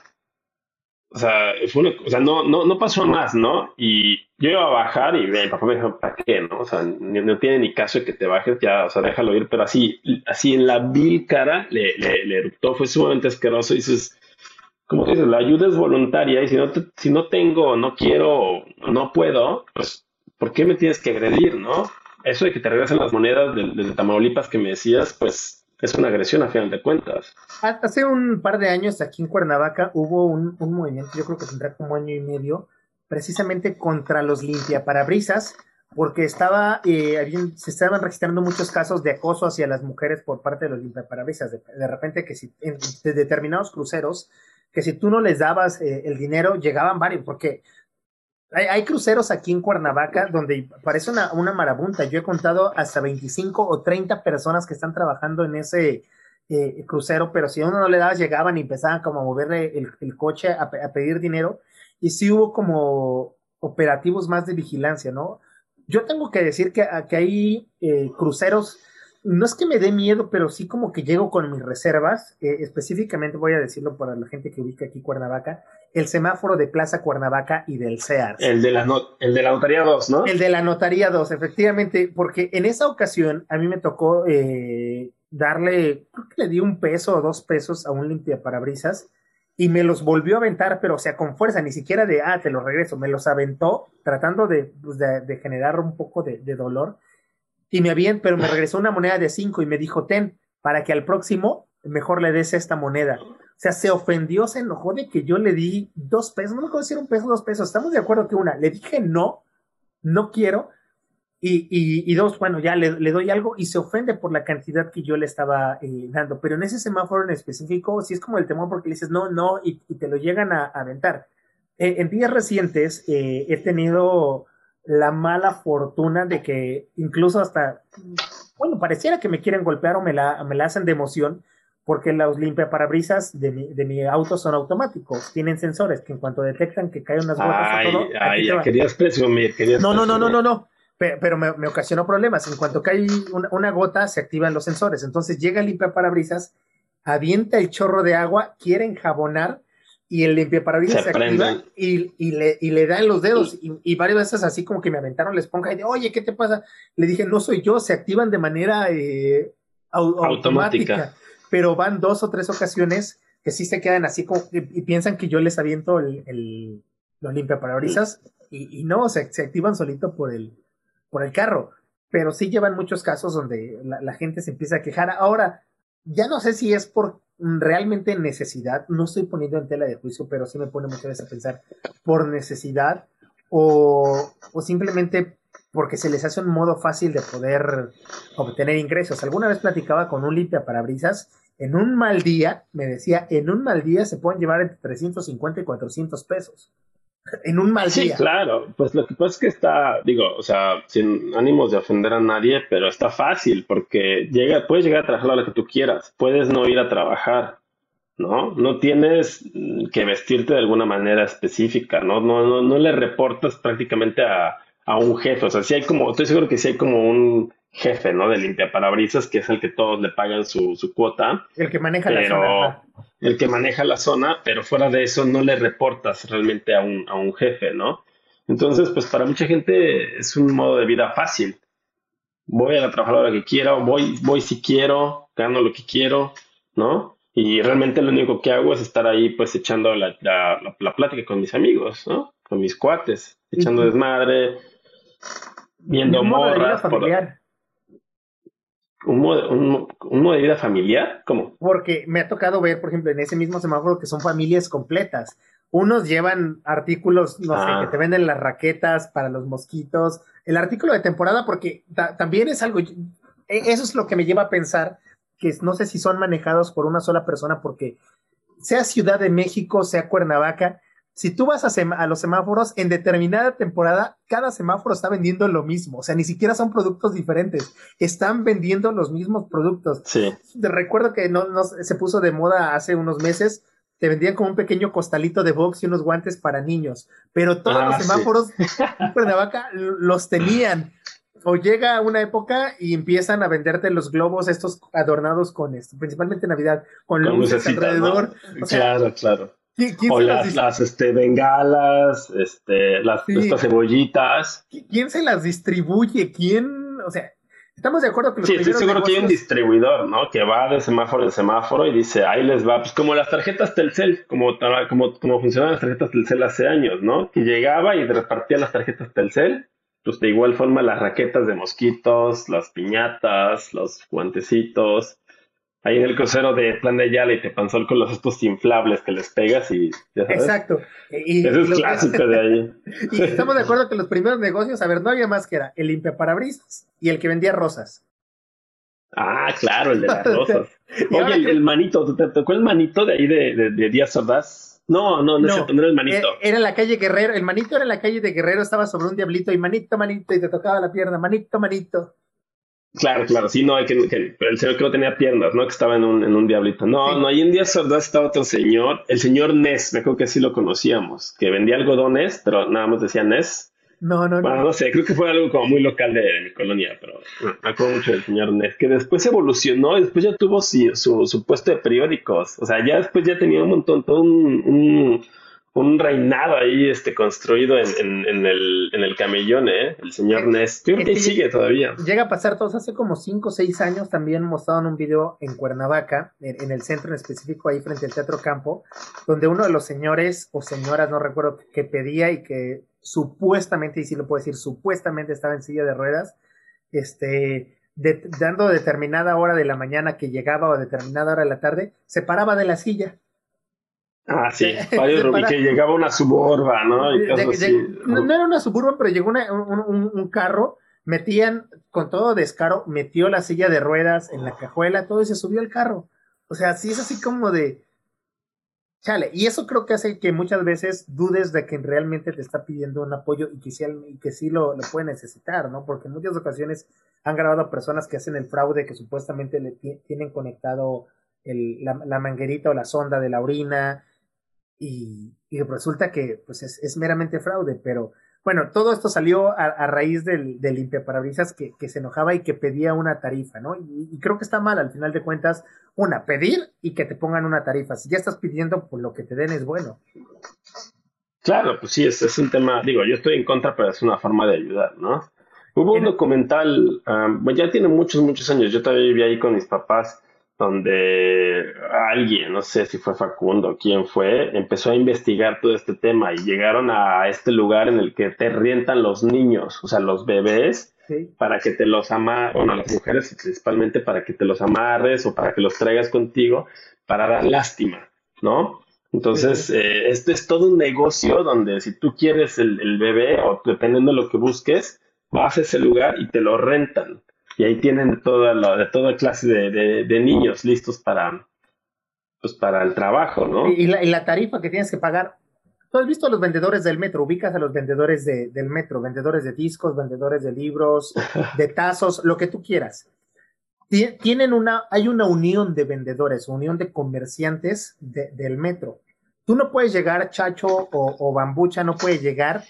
[SPEAKER 2] O sea, fue o sea no, no, no pasó más, ¿no? Y yo iba a bajar y mi papá me dijo, ¿para qué, no? O sea, no, tiene ni caso de que te bajes, ya, o sea, déjalo ir, pero así, así en la vil cara le, le, eruptó, fue sumamente asqueroso y dices, como dices, la ayuda es voluntaria y si no, si no tengo, no quiero, no puedo, pues, ¿por qué me tienes que agredir, no? Eso de que te regresen las monedas desde Tamaulipas que me decías, pues es una agresión a final de cuentas.
[SPEAKER 1] Hace un par de años aquí en Cuernavaca hubo un, movimiento, yo creo que tendrá como año y medio, precisamente contra los limpiaparabrisas, porque estaba, eh, se estaban registrando muchos casos de acoso hacia las mujeres por parte de los limpiaparabrisas. De, de repente que si de determinados cruceros, que si tú no les dabas eh, el dinero, llegaban varios, porque hay, cruceros aquí en Cuernavaca donde parece una, una, marabunta. Yo he contado hasta 25 o 30 personas que están trabajando en ese eh, crucero, pero si a uno no le dabas, llegaban y empezaban como a moverle el, coche a, pedir dinero. Y sí hubo como operativos más de vigilancia, ¿no? Yo tengo que decir que, que hay eh, cruceros no es que me dé miedo, pero sí como que llego con mis reservas. Eh, específicamente voy a decirlo para la gente que ubica aquí Cuernavaca, el semáforo de Plaza Cuernavaca y del CEARS.
[SPEAKER 2] El de la, el de la Notaría 2, ¿no?
[SPEAKER 1] El de la Notaría 2, efectivamente, porque en esa ocasión a mí me tocó eh, darle, creo que le di un peso o dos pesos a un limpiaparabrisas y me los volvió a aventar, pero o sea, con fuerza, ni siquiera de, ah, te los regreso, me los aventó tratando de, pues, de, generar un poco de, de dolor y me habían, pero me regresó una moneda de cinco y me dijo, ten, para que al próximo mejor le des esta moneda. O sea, se ofendió, se enojó de que yo le di dos pesos, no me acuerdo si era un peso dos pesos, estamos de acuerdo que una, le dije no, no quiero, y, y, dos, bueno, ya le, le, doy algo y se ofende por la cantidad que yo le estaba eh, dando, pero en ese semáforo en específico, sí es como el temor porque le dices no, no, y, te lo llegan a, aventar. Eh, en días recientes eh, he tenido la mala fortuna de que incluso hasta, bueno, pareciera que me quieren golpear o me la, me la hacen de emoción, porque los limpiaparabrisas de mi, de mi auto son automáticos, tienen sensores que en cuanto detectan que caen unas gotas
[SPEAKER 2] ay, todo, ay, querías presumir, querías
[SPEAKER 1] No, no, no, no, no, no, pero, me, me, ocasionó problemas. En cuanto cae una, una, gota, se activan los sensores. Entonces llega el limpiaparabrisas, avienta el chorro de agua, quiere enjabonar y el limpiaparabrisas se, se activa y, y, le, y le dan los dedos y, y, varias veces así como que me aventaron la esponja y de, oye, ¿qué te pasa? Le dije, no soy yo, se activan de manera eh, automática. Pero van dos o tres ocasiones que sí se quedan así como y, piensan que yo les aviento el, el los limpiaparabrisas y, y no, se, se activan solito por el, por el carro. Pero sí llevan muchos casos donde la, la gente se empieza a quejar. Ahora, ya no sé si es por realmente necesidad, no estoy poniendo en tela de juicio, pero sí me pone muchas veces a pensar por necesidad o, o simplemente porque se les hace un modo fácil de poder obtener ingresos. Alguna vez platicaba con un limpia parabrisas, en un mal día, me decía, en un mal día se pueden llevar entre 350 y 400 pesos en un mal día.
[SPEAKER 2] Sí, claro. Pues lo que pasa es que está, digo, o sea, sin ánimos de ofender a nadie, pero está fácil porque llega, puedes llegar a trabajar a la que tú quieras. Puedes no ir a trabajar, ¿no? No tienes que vestirte de alguna manera específica, ¿no? No, no, no le reportas prácticamente a, a un jefe. O sea, si hay como, estoy seguro que si hay como un jefe, ¿no? De limpia parabrisas, que es el que todos le pagan su, su cuota.
[SPEAKER 1] El que maneja la zona.
[SPEAKER 2] El que maneja la zona, pero fuera de eso no le reportas realmente a un, a un jefe, ¿no? Entonces, pues para mucha gente es un modo de vida fácil. Voy a la trabajadora que quiero, voy, voy si quiero, gano lo que quiero, ¿no? Y realmente lo único que hago es estar ahí pues echando la, la, plática con mis amigos, ¿no? Con mis cuates, echando desmadre, viendo morras. Familiar. ¿Un modo, un, ¿Un modo de vida familiar? ¿Cómo?
[SPEAKER 1] Porque me ha tocado ver, por ejemplo, en ese mismo semáforo que son familias completas. Unos llevan artículos, no sé, que ah. te venden las raquetas para los mosquitos. El artículo de temporada, porque también es algo, e, eso es lo que me lleva a pensar que no sé si son manejados por una sola persona, porque sea Ciudad de México, sea Cuernavaca, si tú vas a, a, los semáforos, en determinada temporada, cada semáforo está vendiendo lo mismo. O sea, ni siquiera son productos diferentes. Están vendiendo los mismos productos.
[SPEAKER 2] Sí.
[SPEAKER 1] Recuerdo que no, no, se puso de moda hace unos meses. Te vendían como un pequeño costalito de box y unos guantes para niños. Pero todos los ah, semáforos de Cuernavaca los tenían o llega una época y empiezan a venderte los globos estos adornados con esto, principalmente Navidad, con, luces alrededor.
[SPEAKER 2] claro, claro. O las, las, este, bengalas, este, las estas cebollitas.
[SPEAKER 1] ¿Quién se las distribuye? ¿Quién? O sea, estamos de acuerdo que
[SPEAKER 2] los Sí, estoy seguro que hay un distribuidor, ¿no? Que va de semáforo en semáforo y dice, ahí les va, pues como las tarjetas Telcel, como, como, como funcionaban las tarjetas Telcel hace años, ¿no? Que llegaba y repartía las tarjetas Telcel pues de igual forma las raquetas de mosquitos, las piñatas, los guantecitos. Ahí en el crucero de Plan de Ayala y te panzó con los estos inflables que les pegas y
[SPEAKER 1] Exacto.
[SPEAKER 2] Y, Eso es clásico de ahí.
[SPEAKER 1] y estamos de acuerdo que los primeros negocios, a ver, no había más que era el limpiaparabrisas y el que vendía rosas.
[SPEAKER 2] Ah, claro, el de las rosas. Oye, el, manito, ¿te tocó el manito de ahí de, de, de Díaz Ordaz? No, no, no, no, era el manito.
[SPEAKER 1] Eh, era en la calle Guerrero, el manito era en la calle de Guerrero, estaba sobre un diablito y manito, manito, y te tocaba la pierna, manito, manito.
[SPEAKER 2] Claro, claro, sí, no, hay que, el señor que no tenía piernas, ¿no? Que estaba en un, en un diablito. No, no, ahí en Díaz Ordaz estaba otro señor, el señor Ness, me acuerdo que así lo conocíamos, que vendía algodones, pero nada más decía Ness.
[SPEAKER 1] No, no,
[SPEAKER 2] bueno, no. sé, creo que fue algo como muy local de, mi colonia, pero me acuerdo mucho del señor Ness, que después evolucionó, y después ya tuvo su, su, puesto de periódicos, o sea, ya después ya tenía un montón, todo un, un, reinado ahí este, construido en, en, el, en el camellón, ¿eh? El señor Ness, creo que sigue todavía.
[SPEAKER 1] Llega a pasar todos hace como 5 o 6 años, también mostraron un video en Cuernavaca, en, el centro en específico, ahí frente al Teatro Campo, donde uno de los señores o señoras, no recuerdo, que pedía y que supuestamente, y si lo puedo decir, supuestamente estaba en silla de ruedas, este, dando determinada hora de la mañana que llegaba o determinada hora de la tarde, se paraba de la silla.
[SPEAKER 2] Ah, sí, y que llegaba una suburba, ¿no?
[SPEAKER 1] no, era una suburba, pero llegó un, un, carro, metían con todo descaro, metió la silla de ruedas en la cajuela, todo y se subió al carro. O sea, sí es así como de, Chale, y eso creo que hace que muchas veces dudes de que realmente te está pidiendo un apoyo y que sí, y que sí lo, lo puede necesitar, ¿no? Porque en muchas ocasiones han grabado a personas que hacen el fraude, que supuestamente le tienen conectado el, la, manguerita o la sonda de la orina, y, y resulta que pues es, es meramente fraude, pero bueno, todo esto salió a, raíz del, del limpiaparabrisas que, que, se enojaba y que pedía una tarifa, ¿no? Y, creo que está mal, al final de cuentas, una, pedir y que te pongan una tarifa. Si ya estás pidiendo, pues lo que te den es bueno.
[SPEAKER 2] Claro, pues sí, es, es un tema, digo, yo estoy en contra, pero es una forma de ayudar, ¿no? Hubo un documental, um, ya tiene muchos, muchos años, yo todavía vivía ahí con mis papás, donde alguien, no sé si fue Facundo, quién fue, empezó a investigar todo este tema y llegaron a este lugar en el que te rientan los niños, o sea, los bebés, para que te los amarres, bueno, las mujeres principalmente para que te los amarres o para que los traigas contigo para dar lástima, ¿no? Entonces, eh, este es todo un negocio donde si tú quieres el, el bebé o dependiendo de lo que busques, vas a ese lugar y te lo rentan y ahí tienen toda la, de toda clase de, de, niños listos para, pues para el trabajo, ¿no?
[SPEAKER 1] Y la, y la, tarifa que tienes que pagar. ¿Tú has visto a los vendedores del metro? Ubicas a los vendedores de, del metro, vendedores de discos, vendedores de libros, de tazos, lo que tú quieras. Tienen una, hay una unión de vendedores, unión de comerciantes del metro. Tú no puedes llegar, chacho o, o bambucha, no puedes llegar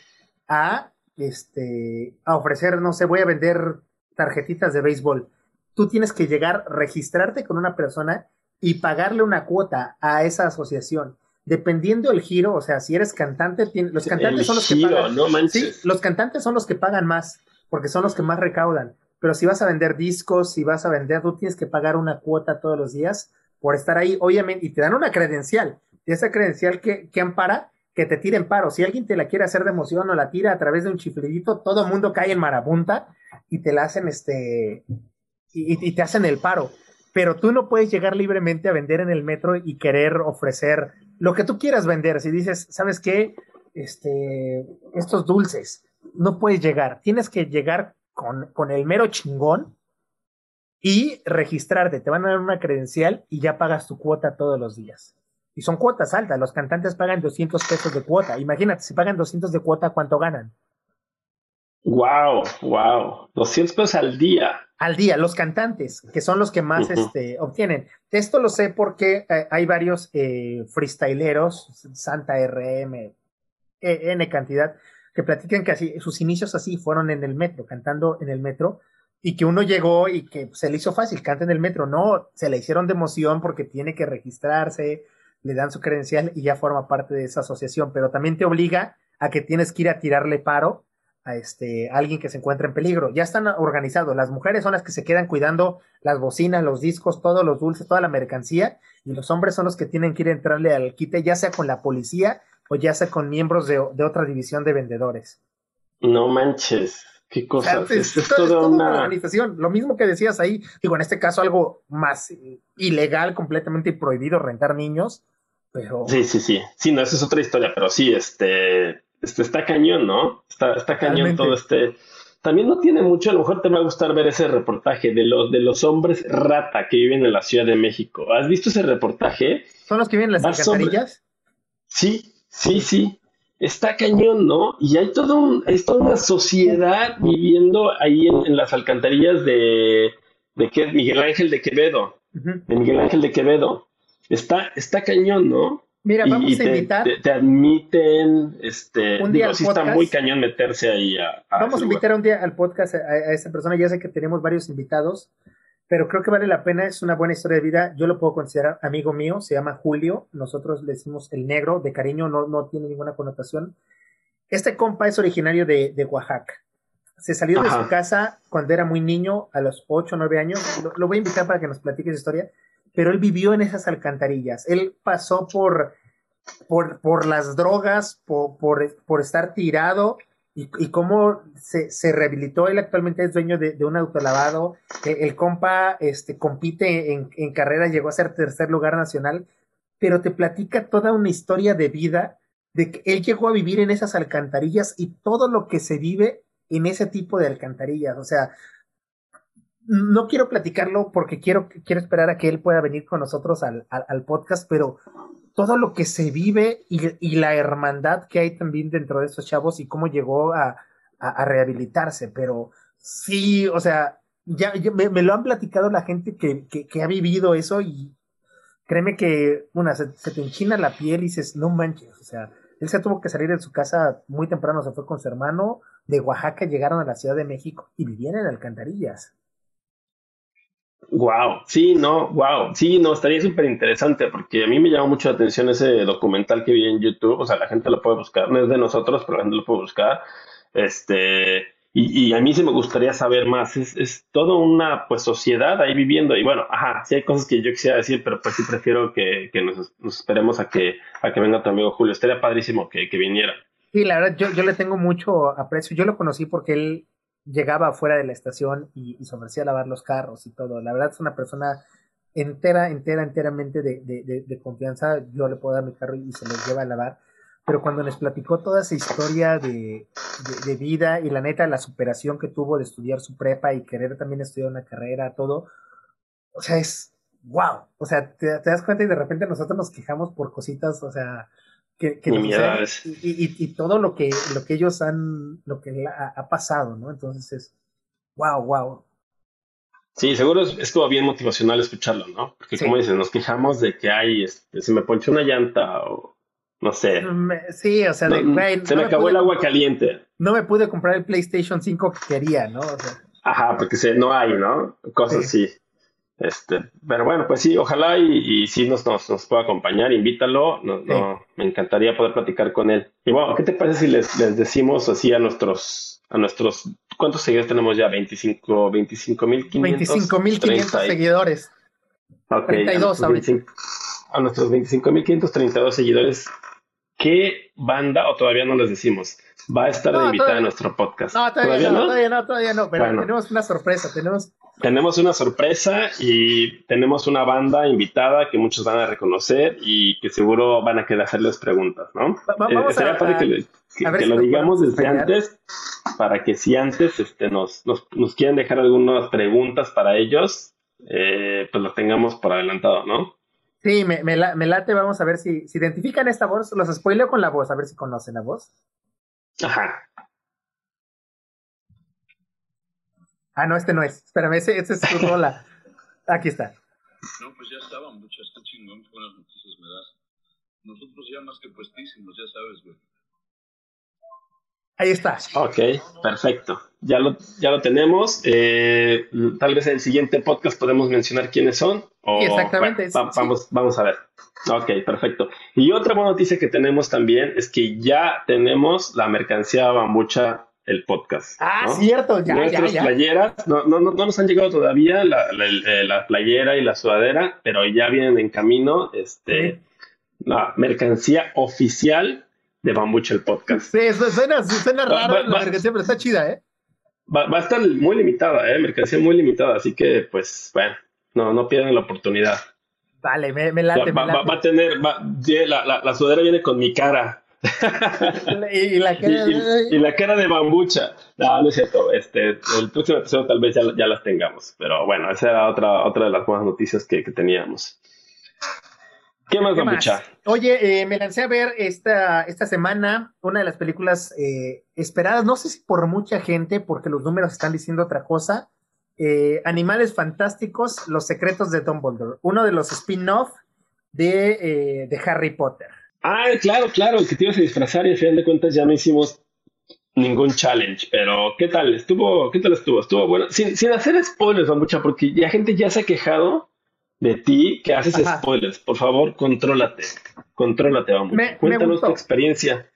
[SPEAKER 1] a, este, a ofrecer, no sé, voy a vender tarjetitas de béisbol. Tú tienes que llegar, registrarte con una persona y pagarle una cuota a esa asociación. Dependiendo el giro, o sea, si eres cantante, los cantantes son los que pagan. sí, los cantantes son los que pagan más, porque son los que más recaudan. Pero si vas a vender discos, si vas a vender, tú tienes que pagar una cuota todos los días por estar ahí, obviamente, y te dan una credencial, y esa credencial que, que ampara que te tiren paro. Si alguien te la quiere hacer de emoción o la tira a través de un chiflidito, todo el mundo cae en marabunta y te la hacen este y, te hacen el paro. Pero tú no puedes llegar libremente a vender en el metro y querer ofrecer lo que tú quieras vender. Si dices, ¿sabes qué? Este, estos dulces, no puedes llegar. Tienes que llegar con, con el mero chingón y registrarte. Te van a dar una credencial y ya pagas tu cuota todos los días. Y son cuotas altas. Los cantantes pagan 200 pesos de cuota. Imagínate, si pagan 200 de cuota, ¿cuánto ganan?
[SPEAKER 2] Wow, wow. 200 pesos al día.
[SPEAKER 1] Al día, los cantantes, que son los que más este, obtienen. Esto lo sé porque eh, hay varios eh, freestyleros, Santa RM, e, N cantidad, que platican que así, sus inicios así fueron en el metro, cantando en el metro, y que uno llegó y que se le hizo fácil, canta en el metro. No, se le hicieron de emoción porque tiene que registrarse, le dan su credencial y ya forma parte de esa asociación, pero también te obliga a que tienes que ir a tirarle paro a este alguien que se encuentra en peligro. Ya están organizados, las mujeres son las que se quedan cuidando las bocinas, los discos, todos los dulces, toda la mercancía, y los hombres son los que tienen que ir a entrarle al quite, ya sea con la policía o ya sea con miembros de, otra división de vendedores.
[SPEAKER 2] No manches. Qué cosa.
[SPEAKER 1] es, toda, una... organización. Lo mismo que decías ahí, digo, en este caso algo más ilegal, completamente prohibido rentar niños, pero...
[SPEAKER 2] Sí, sí, sí. Sí, no, esa es otra historia, pero sí, este, este está cañón, ¿no? Está, está cañón todo este... También no tiene mucho, a lo mejor te va a gustar ver ese reportaje de los, de los hombres rata que viven en la Ciudad de México. ¿Has visto ese reportaje?
[SPEAKER 1] ¿Son los que viven en las alcantarillas?
[SPEAKER 2] Sí, sí, sí. Está cañón, ¿no? Y hay todo un, hay toda una sociedad viviendo ahí en, las alcantarillas de, de Miguel Ángel de Quevedo. De Miguel Ángel de Quevedo. Está, está cañón, ¿no?
[SPEAKER 1] Mira, vamos a invitar.
[SPEAKER 2] Te, admiten, este, un día digo, sí está muy cañón meterse ahí a.
[SPEAKER 1] vamos a invitar un día al podcast a, a, esa persona. Ya sé que tenemos varios invitados, pero creo que vale la pena. Es una buena historia de vida. Yo lo puedo considerar amigo mío. Se llama Julio. Nosotros le decimos el negro de cariño. No, no tiene ninguna connotación. Este compa es originario de, de Oaxaca. Se salió de su casa cuando era muy niño, a los 8 o 9 años. Lo, lo voy a invitar para que nos platique esa historia pero él vivió en esas alcantarillas. Él pasó por, por, por las drogas, por, por, estar tirado y, y cómo se, se, rehabilitó. Él actualmente es dueño de, de un autolavado. El, el, compa este, compite en, en carreras, llegó a ser tercer lugar nacional, pero te platica toda una historia de vida de que él llegó a vivir en esas alcantarillas y todo lo que se vive en ese tipo de alcantarillas. O sea, no quiero platicarlo porque quiero, quiero esperar a que él pueda venir con nosotros al, al, podcast, pero todo lo que se vive y, la hermandad que hay también dentro de estos chavos y cómo llegó a, a, rehabilitarse, pero sí, o sea, ya, me, lo han platicado la gente que, que, que, ha vivido eso y créeme que, una, se, se, te enchina la piel y dices, no manches, o sea, él se tuvo que salir de su casa muy temprano, se fue con su hermano, de Oaxaca llegaron a la Ciudad de México y vivían en alcantarillas.
[SPEAKER 2] Wow, sí, no, wow, sí, no, estaría súper interesante porque a mí me llamó mucho la atención ese documental que vi en YouTube, o sea, la gente lo puede buscar, no es de nosotros, pero la gente lo puede buscar, este, y, a mí sí me gustaría saber más, es, es toda una, pues, sociedad ahí viviendo, y bueno, ajá, sí hay cosas que yo quisiera decir, pero pues sí prefiero que, que nos, esperemos a que, a que venga tu amigo Julio, estaría padrísimo que, que viniera.
[SPEAKER 1] Sí, la verdad, yo, yo le tengo mucho aprecio, yo lo conocí porque él llegaba afuera de la estación y, y se ofrecía a lavar los carros y todo. La verdad es una persona entera, entera, enteramente de, de, confianza. Yo le puedo dar mi carro y se lo lleva a lavar. Pero cuando nos platicó toda esa historia de, vida y la neta, la superación que tuvo de estudiar su prepa y querer también estudiar una carrera, todo, o sea, es wow. O sea, te das cuenta y de repente nosotros nos quejamos por cositas, o sea, que, y, y, todo lo que, lo que ellos han, lo que ha, pasado, ¿no? Entonces es, wow, wow.
[SPEAKER 2] Sí, seguro es, como bien motivacional escucharlo, ¿no? Porque como dices, nos quejamos de que hay, este, se me ponchó una llanta o no sé.
[SPEAKER 1] sí, o sea, de,
[SPEAKER 2] se me, acabó el agua caliente.
[SPEAKER 1] No me pude comprar el PlayStation 5 que quería, ¿no?
[SPEAKER 2] Ajá, porque se, no hay, ¿no? Cosas así. Este, pero bueno, pues sí, ojalá y, y sí nos, nos, nos, pueda acompañar, invítalo, no, no, me encantaría poder platicar con él. Y bueno, ¿qué te parece si les, les decimos así a nuestros, a nuestros, ¿cuántos seguidores tenemos ya? 25, 25 mil
[SPEAKER 1] 25 mil 500 seguidores.
[SPEAKER 2] Ok, 32 a, a nuestros 25.532 seguidores, ¿qué banda, o todavía no les decimos, va a estar de invitada a nuestro podcast?
[SPEAKER 1] No, todavía, no, todavía no, todavía no, pero tenemos una sorpresa, tenemos...
[SPEAKER 2] Tenemos una sorpresa y tenemos una banda invitada que muchos van a reconocer y que seguro van a querer hacerles preguntas, ¿no? vamos eh, a, que, lo digamos desde antes para que si antes este, nos, nos, nos quieren dejar algunas preguntas para ellos, eh, pues lo tengamos por adelantado, ¿no?
[SPEAKER 1] Sí, me, me, late, vamos a ver si, si identifican esta voz, los spoileo con la voz, a ver si conocen la voz.
[SPEAKER 2] Ajá.
[SPEAKER 1] Ah, no, este no es. Espérame, ese, es su rola. Aquí está.
[SPEAKER 3] No, pues ya estaban, muchas, está chingón, buenas noticias me das. Nosotros ya más que puestísimos, ya sabes, güey.
[SPEAKER 1] Ahí está.
[SPEAKER 2] Ok, perfecto. Ya lo, ya lo tenemos. Eh, tal vez en el siguiente podcast podemos mencionar quiénes son.
[SPEAKER 1] Exactamente.
[SPEAKER 2] vamos, vamos a ver. Ok, perfecto. Y otra buena noticia que tenemos también es que ya tenemos la mercancía bambucha el podcast.
[SPEAKER 1] Ah, cierto, ya,
[SPEAKER 2] Nuestras
[SPEAKER 1] ya,
[SPEAKER 2] playeras, no, no, no, nos han llegado todavía la, la, eh, la, playera y la sudadera, pero ya vienen en camino este, la mercancía oficial de Bambucha el podcast.
[SPEAKER 1] Sí, suena, suena raro la mercancía, pero está chida, ¿eh?
[SPEAKER 2] Va, va, a estar muy limitada, ¿eh? Mercancía muy limitada, así que, pues, bueno, no, no pierdan la oportunidad.
[SPEAKER 1] Vale, me, me late,
[SPEAKER 2] va,
[SPEAKER 1] me late.
[SPEAKER 2] Va, a tener, la, la, sudadera viene con mi cara.
[SPEAKER 1] y, la cara,
[SPEAKER 2] y, y, la cara de bambucha. No, no es cierto. Este, el próximo episodio tal vez ya, ya las tengamos. Pero bueno, esa era otra, otra de las buenas noticias que, que teníamos. ¿Qué más, Bambucha?
[SPEAKER 1] Oye, eh, me lancé a ver esta, esta semana una de las películas eh, esperadas, no sé si por mucha gente, porque los números están diciendo otra cosa. Eh, Animales Fantásticos, Los Secretos de Dumbledore, uno de los spin-off de, de Harry Potter.
[SPEAKER 2] Ah, claro, claro, que te ibas a disfrazar y al final de cuentas ya no hicimos ningún challenge, pero ¿qué tal? Estuvo, ¿qué tal estuvo? Estuvo bueno, sin, sin hacer spoilers, Bambucha, porque la gente ya se ha quejado de ti que haces spoilers. Por favor, contrólate. Contrólate, vamos. Cuéntanos tu experiencia.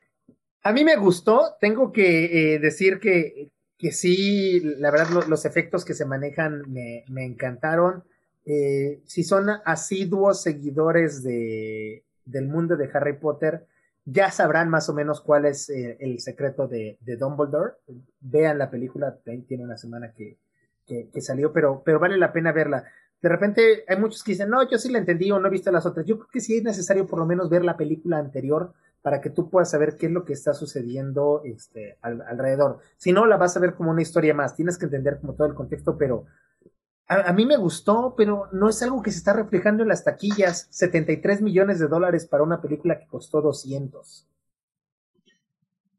[SPEAKER 1] A mí me gustó. Tengo que eh, decir que, que sí, la verdad, los efectos que se manejan me, me encantaron. Eh, si son asiduos seguidores de, del mundo de Harry Potter, ya sabrán más o menos cuál es eh, el secreto de, de, Dumbledore. Vean la película, tiene una semana que, que, que, salió, pero, pero vale la pena verla de repente hay muchos que dicen, no, yo sí la entendí o no he visto las otras. Yo creo que sí es necesario por lo menos ver la película anterior para que tú puedas saber qué es lo que está sucediendo este, alrededor. Si no, la vas a ver como una historia más. Tienes que entender como todo el contexto, pero a, mí me gustó, pero no es algo que se está reflejando en las taquillas. 73 millones de dólares para una película que costó 200.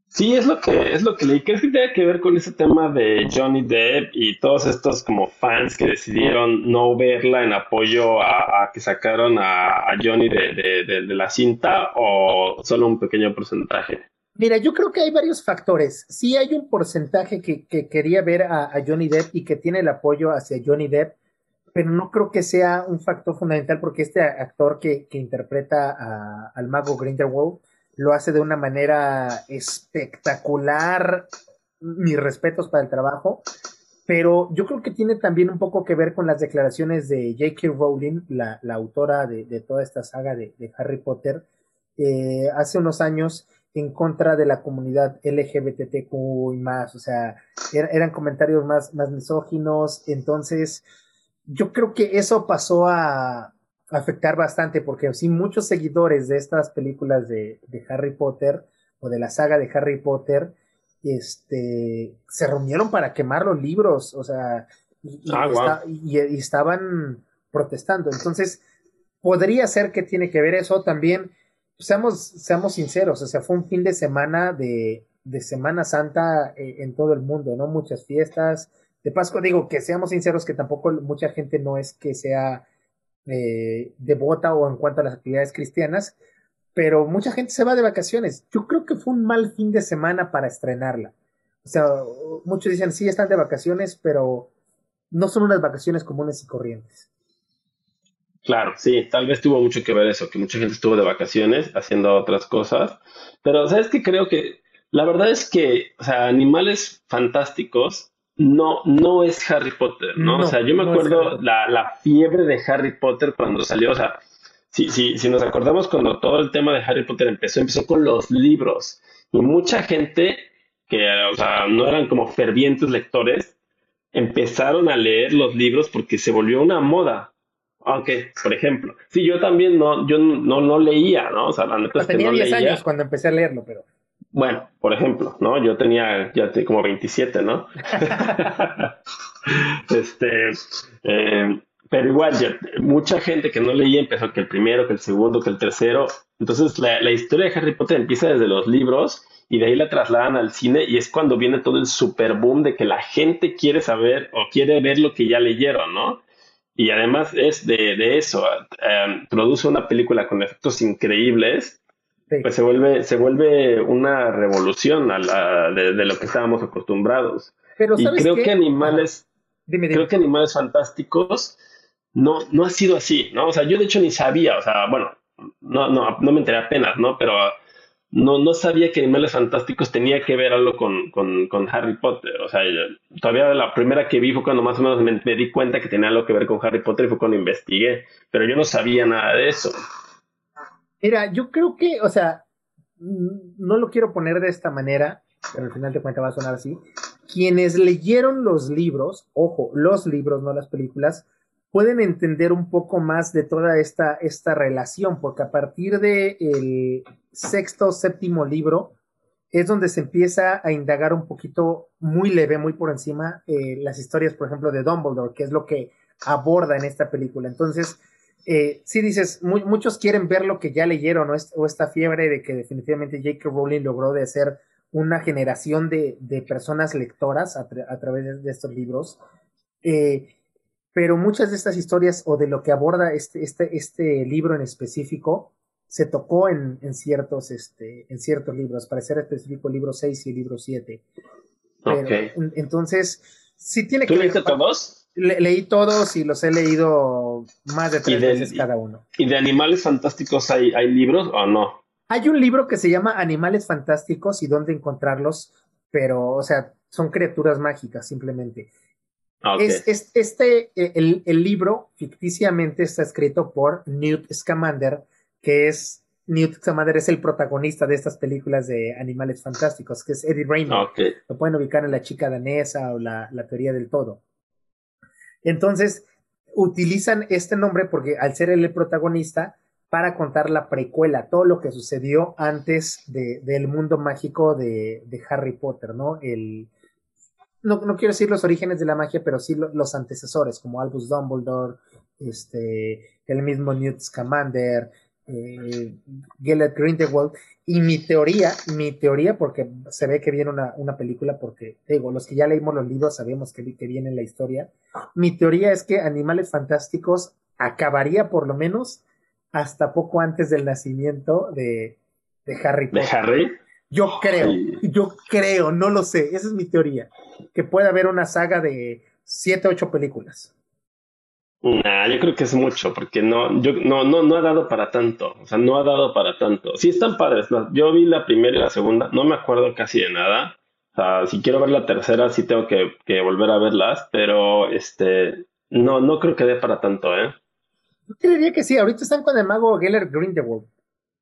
[SPEAKER 2] Sí, es lo que es lo que leí. ¿Crees que tiene que ver con ese tema de Johnny Depp y todos estos como fans que decidieron no verla en apoyo a, que sacaron a, Johnny de, de, la cinta o solo un pequeño porcentaje?
[SPEAKER 1] Mira, yo creo que hay varios factores. Sí hay un porcentaje que, que quería ver a, Johnny Depp y que tiene el apoyo hacia Johnny Depp, pero no creo que sea un factor fundamental porque este actor que, interpreta al mago Grindelwald lo hace de una manera espectacular. Mis respetos para el trabajo. Pero yo creo que tiene también un poco que ver con las declaraciones de J.K. Rowling, la, autora de, toda esta saga de, Harry Potter, eh, hace unos años en contra de la comunidad LGBTQ y más, o sea, er, eran comentarios más, más misóginos, entonces yo creo que eso pasó a, afectar bastante porque sí, muchos seguidores de estas películas de, de, Harry Potter o de la saga de Harry Potter este, se reunieron para quemar los libros, o sea, y, y,
[SPEAKER 2] ah,
[SPEAKER 1] estaban protestando. Entonces, podría ser que tiene que ver eso también. Seamos, seamos sinceros, o sea, fue un fin de semana de, de Semana Santa eh, en todo el mundo, ¿no? Muchas fiestas. De Pascua, digo que seamos sinceros que tampoco mucha gente no es que sea eh, devota o en cuanto a las actividades cristianas, pero mucha gente se va de vacaciones. Yo creo que fue un mal fin de semana para estrenarla. O sea, muchos dicen, sí, están de vacaciones, pero no son unas vacaciones comunes y corrientes.
[SPEAKER 2] Claro, sí, tal vez tuvo mucho que ver eso, que mucha gente estuvo de vacaciones haciendo otras cosas, pero sabes que creo que la verdad es que, o sea, Animales Fantásticos no, no es Harry Potter, ¿no? o sea, yo me acuerdo la, la, fiebre de Harry Potter cuando salió, o sea, si, si, si nos acordamos cuando todo el tema de Harry Potter empezó, empezó con los libros. Y mucha gente que, o sea, no eran como fervientes lectores, empezaron a leer los libros porque se volvió una moda. Aunque, por ejemplo, sí, yo también no, yo no, no leía, ¿no? O sea, la neta es que
[SPEAKER 1] tenía
[SPEAKER 2] no
[SPEAKER 1] 10
[SPEAKER 2] leía.
[SPEAKER 1] años cuando empecé a leerlo, pero.
[SPEAKER 2] Bueno, por ejemplo, ¿no? Yo tenía ya te- como 27, ¿no? este, eh, pero igual, ya, mucha gente que no leía empezó que el primero, que el segundo, que el tercero. Entonces, la, la historia de Harry Potter empieza desde los libros y de ahí la trasladan al cine y es cuando viene todo el super boom de que la gente quiere saber o quiere ver lo que ya leyeron, ¿no? Y además es de, de eso, eh, produce una película con efectos increíbles
[SPEAKER 1] Sí.
[SPEAKER 2] pues se vuelve, se vuelve una revolución a la, de, de lo que estábamos acostumbrados.
[SPEAKER 1] Pero,
[SPEAKER 2] Y
[SPEAKER 1] ¿sabes
[SPEAKER 2] creo
[SPEAKER 1] qué?
[SPEAKER 2] que Animales,
[SPEAKER 1] Dime, dime.
[SPEAKER 2] creo que Animales Fantásticos no, no ha sido así, ¿no? O sea, yo de hecho ni sabía, o sea, bueno, no, no, no me enteré apenas, ¿no? Pero no, no sabía que Animales Fantásticos tenía que ver algo con, con, con Harry Potter. O sea, yo- todavía la primera que vi fue cuando más o menos me, di cuenta que tenía algo que ver con Harry Potter y fue cuando investigué, pero yo no sabía nada de eso.
[SPEAKER 1] Mira, yo creo que, o sea, mm, no lo quiero poner de esta manera, pero al final de cuentas va a sonar así. Quienes leyeron los libros, ojo, los libros, no las películas, pueden entender un poco más de toda esta, esta relación, porque a partir del el sexto o séptimo libro es donde se empieza a indagar un poquito muy leve, muy por encima, eh, las historias, por ejemplo, de Dumbledore, que es lo que aborda en esta película. Entonces, eh, sí dices, mu- muchos quieren ver lo que ya leyeron o, es- esta fiebre de que definitivamente J.K. Rowling logró de hacer una generación de, de personas lectoras a, tra- a través de, de estos libros. Eh, pero muchas de estas historias o de lo que aborda este, este, este libro en específico se tocó en, en ciertos, este, en ciertos libros, para ser específico el libro 6 y el libro 7. Pero,
[SPEAKER 2] Ok.
[SPEAKER 1] en- entonces, sí tiene
[SPEAKER 2] ¿Tú
[SPEAKER 1] que
[SPEAKER 2] leíste
[SPEAKER 1] ver-
[SPEAKER 2] todos?
[SPEAKER 1] Le- leí todos y los he leído más de tres veces cada uno.
[SPEAKER 2] ¿Y de animales fantásticos hay, hay libros o no?
[SPEAKER 1] Hay un libro que se llama Animales Fantásticos y dónde encontrarlos, pero, o sea, son criaturas mágicas simplemente.
[SPEAKER 2] Ah.
[SPEAKER 1] Es, es- este, eh, el, el libro ficticiamente está escrito por Newt Scamander, que es, Newt Scamander es el protagonista de estas películas de Animales Fantásticos, que es Eddie Raymond. Lo pueden ubicar en la chica danesa o la, la teoría del todo. Entonces, utilizan este nombre porque al ser él el protagonista, para contar la precuela, todo lo que sucedió antes de, del mundo mágico de, de Harry Potter, ¿no? El, no, no quiero decir los orígenes de la magia, pero sí lo- los antecesores, como Albus Dumbledore, este, el mismo Newt Scamander, eh, Gellert Grindelwald, y mi teoría, mi teoría, porque se ve que viene una, una película, porque digo, los que ya leímos los libros sabemos que, que viene la historia. Mi teoría es que Animales Fantásticos acabaría por lo menos hasta poco antes del nacimiento de, de Harry
[SPEAKER 2] ¿De
[SPEAKER 1] Potter.
[SPEAKER 2] Harry?
[SPEAKER 1] Yo creo, yo creo, no lo sé, esa es mi teoría, que puede haber una saga de siete, ocho películas.
[SPEAKER 2] Nah, yo creo que es mucho, porque no, yo, no, no, no ha dado para tanto. O sea, no ha dado para tanto. Sí están padres. Yo vi la primera y la segunda, no me acuerdo casi de nada. O sea, si quiero ver la tercera, sí tengo que, volver a verlas, pero este, no, no creo que dé para tanto, ¿eh?
[SPEAKER 1] Yo creería que sí, ahorita están con el mago Gellert Grindelwald.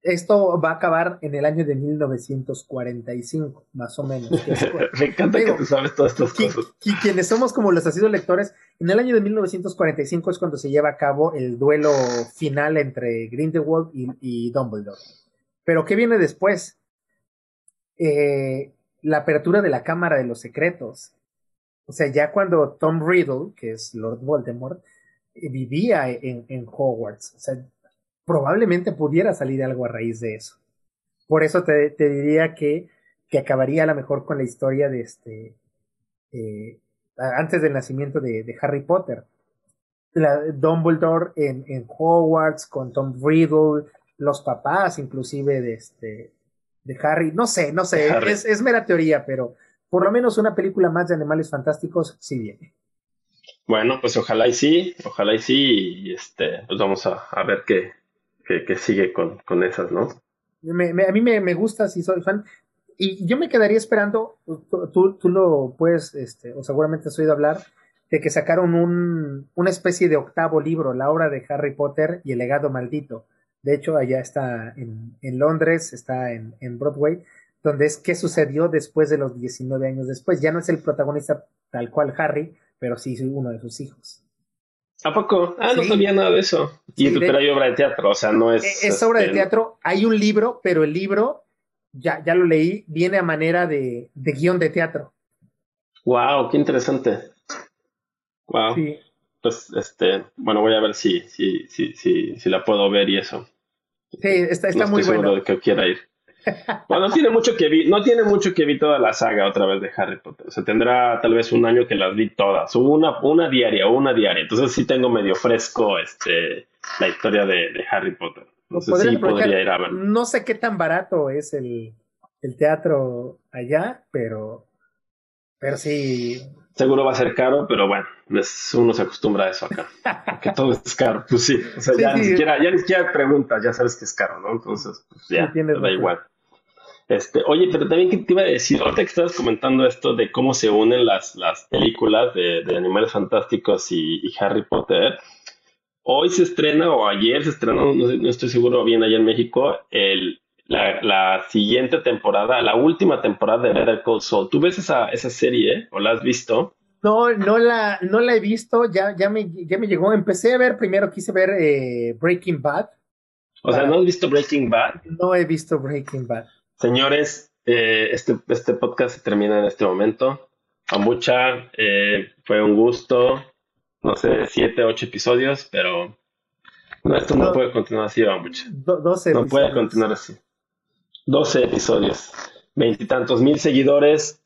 [SPEAKER 1] Esto va a acabar en el año de 1945, más o menos.
[SPEAKER 2] Me encanta
[SPEAKER 1] Digo,
[SPEAKER 2] que tú sabes todas estas
[SPEAKER 1] Qui-
[SPEAKER 2] cosas.
[SPEAKER 1] qui- quienes somos como los asiduos lectores, en el año de 1945 es cuando se lleva a cabo el duelo final entre Grindelwald y, y Dumbledore. Pero ¿qué viene después? Eh, la apertura de la Cámara de los Secretos. O sea, ya cuando Tom Riddle, que es Lord Voldemort, vivía en, en Hogwarts. O sea, probablemente pudiera salir algo a raíz de eso. Por eso te, te diría que, que acabaría a lo mejor con la historia de este eh, antes del nacimiento de, de Harry Potter. La, Dumbledore en, en Hogwarts con Tom Riddle, los papás inclusive de este de Harry, no sé, no sé, es, es mera teoría, pero por lo menos una película más de animales fantásticos sí viene.
[SPEAKER 2] Bueno, pues ojalá y sí, ojalá y sí, y este, pues vamos a, a ver qué, qué sigue con, con esas, ¿no?
[SPEAKER 1] Me- a mí me, me gusta, si soy fan. y yo me quedaría esperando, tú, tú, lo puedes, este, o seguramente has oído hablar, de que sacaron un, una especie de octavo libro, la obra de Harry Potter y el legado maldito. De hecho, allá está en, en Londres, está en, en, Broadway, donde es qué sucedió después de los 19 años después. Ya no es el protagonista tal cual Harry, pero sí uno de sus hijos.
[SPEAKER 2] ¿A poco? Ah, no sabía nada de eso. Y pero hay obra de teatro, o sea, no es.
[SPEAKER 1] Es obra de este, teatro. Hay un libro, pero el libro ya, ya lo leí, viene a manera de, de guion de teatro.
[SPEAKER 2] Wow, qué interesante. Wow. Pues este, bueno, voy a ver si, si, si, si, si la puedo ver y eso.
[SPEAKER 1] Sí, está, está
[SPEAKER 2] no
[SPEAKER 1] muy
[SPEAKER 2] estoy
[SPEAKER 1] seguro
[SPEAKER 2] de que quiera ir. Bueno, no tiene mucho que vi, no tiene mucho que vi toda la saga otra vez de Harry Potter. O sea, tendrá tal vez un año que las vi todas, una, una diaria una diaria. Entonces sí tengo medio fresco este la historia de, de Harry Potter. No sé si podría ir a ver.
[SPEAKER 1] No sé qué tan barato es el, el teatro allá, pero, pero sí.
[SPEAKER 2] Seguro va a ser caro, pero bueno, uno se acostumbra a eso acá. que todo es caro, pues sí. O sea, ya, Ni siquiera, ya ni siquiera preguntas, ya sabes que es caro, ¿no? Entonces, pues ya, da igual. Este, oye, pero también que te iba a decir, ahorita que estabas comentando esto de cómo se unen las, las películas de, de Animales Fantásticos y, y, Harry Potter, hoy se estrena, o ayer se estrenó, no, no estoy seguro bien allá en México, el, la, la, siguiente temporada, la última temporada de Better Call Saul. ¿Tú ves esa, esa serie o la has visto?
[SPEAKER 1] No, no la, no la he visto, ya, ya, me, ya me llegó. Empecé a ver, primero quise ver eh, Breaking Bad.
[SPEAKER 2] O sea, ¿no has visto Breaking Bad?
[SPEAKER 1] No he visto Breaking Bad.
[SPEAKER 2] Señores, eh, este, este podcast se termina en este momento. A mucha, eh, fue un gusto. No sé, siete, ocho episodios, pero no, esto no, puede continuar así, a mucha. no puede continuar así. 12 episodios, veintitantos mil seguidores.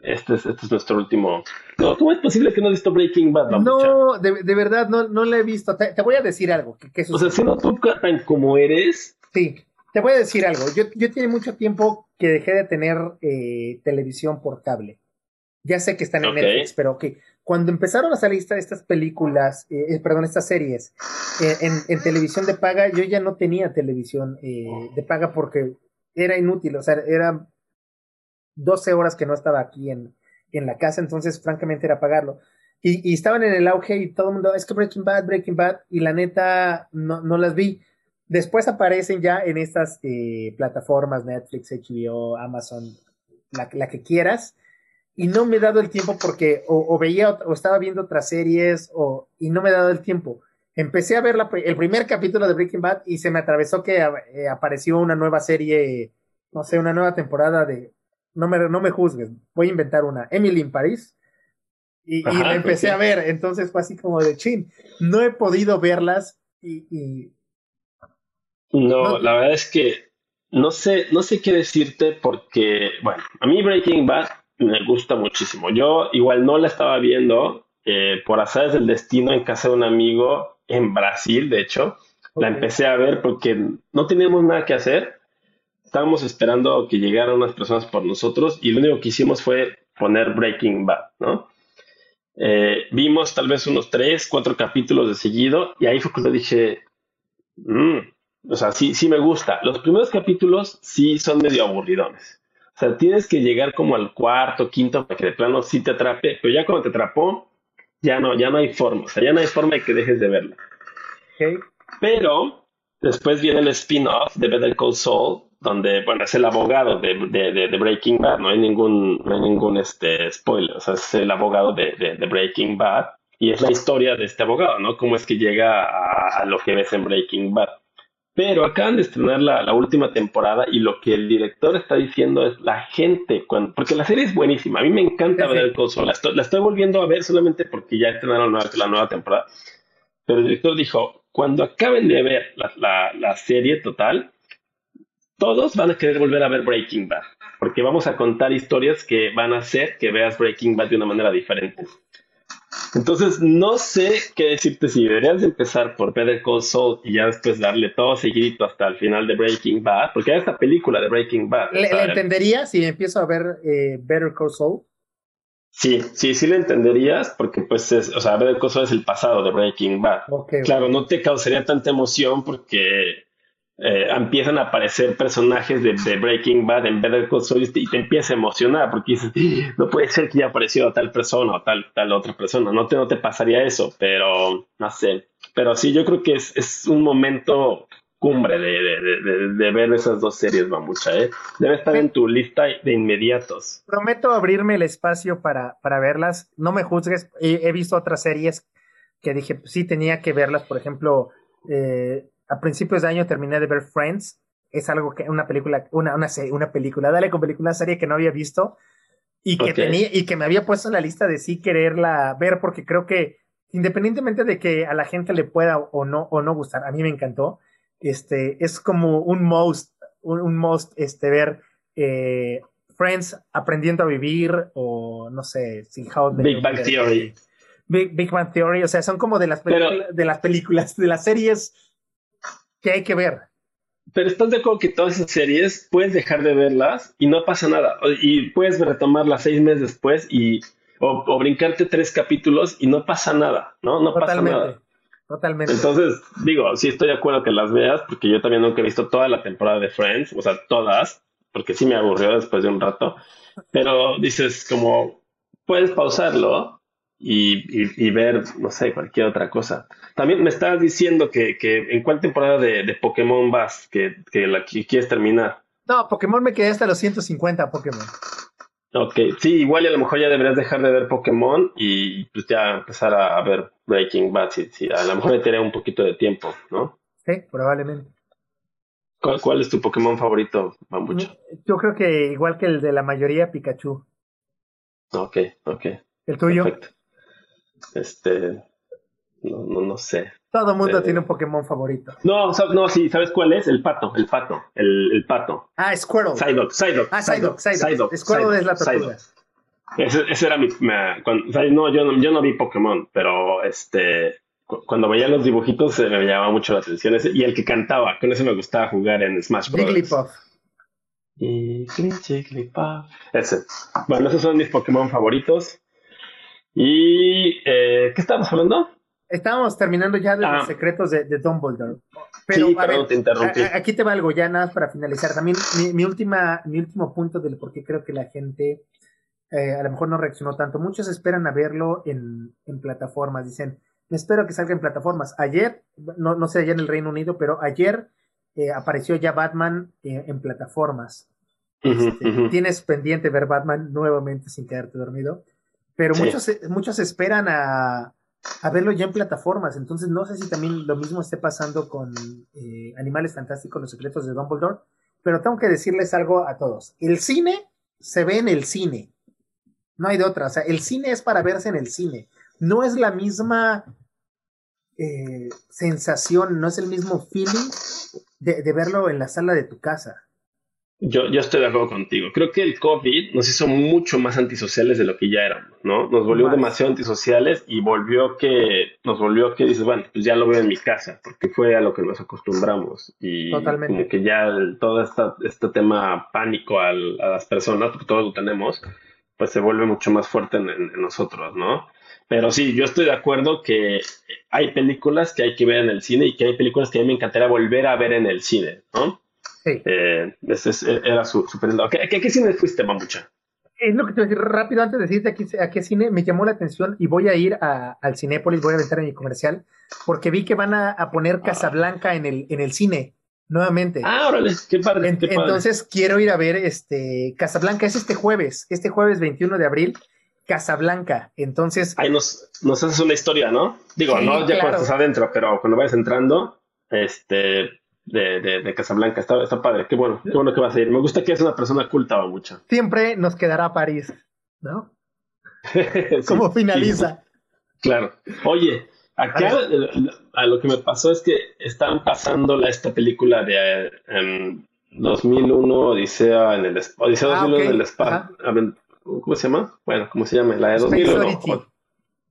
[SPEAKER 2] Este es, este es nuestro último. No, ¿Cómo es posible que no has visto Breaking Bad?
[SPEAKER 1] No, de, de, verdad, no, no la he visto. Te, te voy a decir algo. Que,
[SPEAKER 2] o sea, si no tú tan como eres.
[SPEAKER 1] Sí, te voy a decir algo. Yo, yo tiene mucho tiempo que dejé de tener eh, televisión por cable. Ya sé que están en okay. Netflix, pero que cuando empezaron a salir estas películas, eh, eh, perdón, estas series eh, en, en, televisión de paga, yo ya no tenía televisión eh, de paga porque era inútil, o sea, era 12 horas que no estaba aquí en, en la casa, entonces francamente era pagarlo. Y, estaban en el auge y todo el mundo, es que Breaking Bad, Breaking Bad, y la neta no, no las vi. Después aparecen ya en estas eh, plataformas, Netflix, HBO, Amazon, la, la, que quieras, y no me he dado el tiempo porque o, o veía o estaba viendo otras series o, y no me he dado el tiempo. Empecé a ver la, el primer capítulo de Breaking Bad y se me atravesó que eh, apareció una nueva serie, no sé, una nueva temporada de, no me, no me juzgues, voy a inventar una, Emily in Paris. Y, Ajá, y la empecé sí. a ver, entonces fue así como de chin. No he podido verlas y. y...
[SPEAKER 2] No, no, la verdad es que no sé, no sé qué decirte porque, bueno, a mí Breaking Bad me gusta muchísimo. Yo igual no la estaba viendo eh, por azares del destino en casa de un amigo en Brasil, de hecho. Okay. La empecé a ver porque no teníamos nada que hacer. Estábamos esperando que llegaran unas personas por nosotros y lo único que hicimos fue poner Breaking Bad, ¿no? Eh, vimos tal vez unos tres, cuatro capítulos de seguido y ahí fue cuando dije, mmm, o sea, sí, sí me gusta. Los primeros capítulos sí son medio aburridones. O sea, tienes que llegar como al cuarto, quinto, para que de plano sí te atrape, pero ya cuando te atrapó, ya no, ya no hay forma, o sea, ya no hay forma de que dejes de verla.
[SPEAKER 1] Okay.
[SPEAKER 2] Pero después viene el spin-off de Better Call Saul, donde, bueno, es el abogado de, de, de, de, Breaking Bad, no hay ningún, no hay ningún este, spoiler, o sea, es el abogado de, Breaking Bad, y es la historia de este abogado, ¿no? Cómo es que llega a, a lo que ves en Breaking Bad. Pero acaban de estrenar la, la, última temporada y lo que el director está diciendo es la gente, cuando, porque la serie es buenísima, a mí me encanta sí, ver el coso, la estoy, la estoy, volviendo a ver solamente porque ya estrenaron la, la nueva temporada. Pero el director dijo, cuando acaben de ver la, la, la, serie total, todos van a querer volver a ver Breaking Bad, porque vamos a contar historias que van a hacer que veas Breaking Bad de una manera diferente. Entonces, no sé qué decirte si deberías empezar por Better Call Saul y ya después darle todo seguidito hasta el final de Breaking Bad, porque hay esta película de Breaking Bad.
[SPEAKER 1] ¿Le, ¿le entendería si empiezo a ver eh, Better Call Saul?
[SPEAKER 2] Sí, sí, sí le entenderías, porque pues, es, o sea, Better Call Saul es el pasado de Breaking Bad.
[SPEAKER 1] Okay,
[SPEAKER 2] claro, okay. no te causaría tanta emoción porque eh, empiezan a aparecer personajes de, Breaking Bad en Better Call Saul y te empieza a emocionar porque dices, no puede ser que ya apareció tal persona o tal, tal otra persona, no te, no te pasaría eso, pero no sé, pero sí, yo creo que es, es un momento cumbre de, de, de, ver esas dos series, Mamucha, ¿eh? Debe estar en tu lista de inmediatos.
[SPEAKER 1] Prometo abrirme el espacio para, para verlas, no me juzgues, he, visto otras series que dije, pues sí, tenía que verlas, por ejemplo, eh, a principios de año terminé de ver Friends. Es algo que, una película, una, una, una película, dale con película, una serie que no había visto y que tenía, y que me había puesto en la lista de sí quererla ver, porque creo que independientemente de que a la gente le pueda o no, o no gustar, a mí me encantó. Este, es como un most, un, most, este, ver eh, Friends aprendiendo a vivir o no sé,
[SPEAKER 2] sin How Big Bang Theory.
[SPEAKER 1] Big, Bang Theory, o sea, son como de las, de las películas, de las series que hay que ver.
[SPEAKER 2] Pero estás de acuerdo que todas esas series puedes dejar de verlas y no pasa nada. Y puedes retomarlas seis meses después y o, brincarte tres capítulos y no pasa nada, ¿no? No pasa nada.
[SPEAKER 1] Totalmente.
[SPEAKER 2] Entonces, digo, sí estoy de acuerdo que las veas, porque yo también nunca he visto toda la temporada de Friends, o sea, todas, porque sí me aburrió después de un rato. Pero dices, como, puedes pausarlo y, ver, no sé, cualquier otra cosa. También me estabas diciendo que, en cuál temporada de, Pokémon vas, que, que la quieres terminar.
[SPEAKER 1] No, Pokémon me quedé hasta los 150 Pokémon.
[SPEAKER 2] Ok, sí, igual y a lo mejor ya deberías dejar de ver Pokémon y pues ya empezar a, ver Breaking Bad. Sí, a lo mejor me tendría un poquito de tiempo, ¿no?
[SPEAKER 1] Sí, probablemente.
[SPEAKER 2] ¿Cuál, cuál es tu Pokémon favorito, Bambucha?
[SPEAKER 1] Yo creo que igual que el de la mayoría, Pikachu.
[SPEAKER 2] Ok, ok.
[SPEAKER 1] ¿El tuyo?
[SPEAKER 2] Perfecto. Este, no, no, no sé.
[SPEAKER 1] Todo el mundo eh, tiene un Pokémon favorito.
[SPEAKER 2] No, no, sí, ¿sabes cuál es? El pato, el pato, el, el pato.
[SPEAKER 1] Ah, Squirtle.
[SPEAKER 2] Psyduck, Psyduck.
[SPEAKER 1] Ah, Psyduck, Psyduck. Squirtle es la tortuga.
[SPEAKER 2] Ese, ese, era mi... no, yo no, yo no vi Pokémon, pero este... Cuando veía los dibujitos me llamaba mucho la atención ese, y el que cantaba, con eso me gustaba jugar en Smash Bros.
[SPEAKER 1] Jigglypuff.
[SPEAKER 2] Jigglypuff. Ese. Bueno, esos son mis Pokémon favoritos. Y... Eh, ¿Qué estábamos hablando?
[SPEAKER 1] Estábamos terminando ya de los ah. secretos de, Dumbledore. Pero,
[SPEAKER 2] sí, te interrumpí.
[SPEAKER 1] aquí te va algo ya nada más para finalizar. También mi, última, mi último punto del por qué creo que la gente eh, a lo mejor no reaccionó tanto. Muchos esperan a verlo en, plataformas. Dicen, espero que salga en plataformas. Ayer, no, no sé allá en el Reino Unido, pero ayer eh, apareció ya Batman eh, en plataformas. Este, tienes pendiente ver Batman nuevamente sin quedarte dormido. Pero muchos, muchos esperan a, a verlo ya en plataformas. Entonces no sé si también lo mismo esté pasando con eh, Animales Fantásticos, Los Secretos de Dumbledore, pero tengo que decirles algo a todos. El cine se ve en el cine. No hay de otra. O sea, el cine es para verse en el cine. No es la misma eh, sensación, no es el mismo feeling de verlo en la sala de tu casa.
[SPEAKER 2] Yo, yo estoy de acuerdo contigo. Creo que el COVID nos hizo mucho más antisociales de lo que ya éramos, ¿no? Nos volvió demasiado antisociales y volvió que, nos volvió que dices, bueno, pues ya lo veo en mi casa, porque fue a lo que nos acostumbramos. Y como que ya todo esta, este tema pánico a las personas, porque todos lo tenemos, pues se vuelve mucho más fuerte en, en nosotros, ¿no? Pero sí, yo estoy de acuerdo que hay películas que hay que ver en el cine y que hay películas que a mí me encantaría volver a ver en el cine, ¿no? Eh, ese era su, su ¿A qué, cine fuiste, Mamucha?
[SPEAKER 1] Es lo que te voy a decir rápido antes de decirte a qué, cine me llamó la atención y voy a ir a, al Cinépolis, voy a aventar en mi comercial, porque vi que van a, poner Casablanca en el, en el cine nuevamente.
[SPEAKER 2] Ah, órale, qué padre,
[SPEAKER 1] Entonces quiero ir a ver este Casablanca, es este jueves, este jueves 21 de abril. Casablanca, entonces.
[SPEAKER 2] Ahí nos, nos haces una historia, ¿no? Digo, no ya cuando estás adentro, pero cuando vayas entrando, este, de, de, de Casablanca. Está, está padre. Qué bueno, qué bueno que vas a ir. Me gusta que es una persona culta, mucho.
[SPEAKER 1] Siempre nos quedará París, ¿no? Como finaliza.
[SPEAKER 2] Claro. Oye, acá a, lo que me pasó es que están pasando esta película de 2001, em, Odisea en el Odisea 2001 ah, en el espacio. ¿Cómo se llama? Bueno, ¿cómo se llama? La de 2001.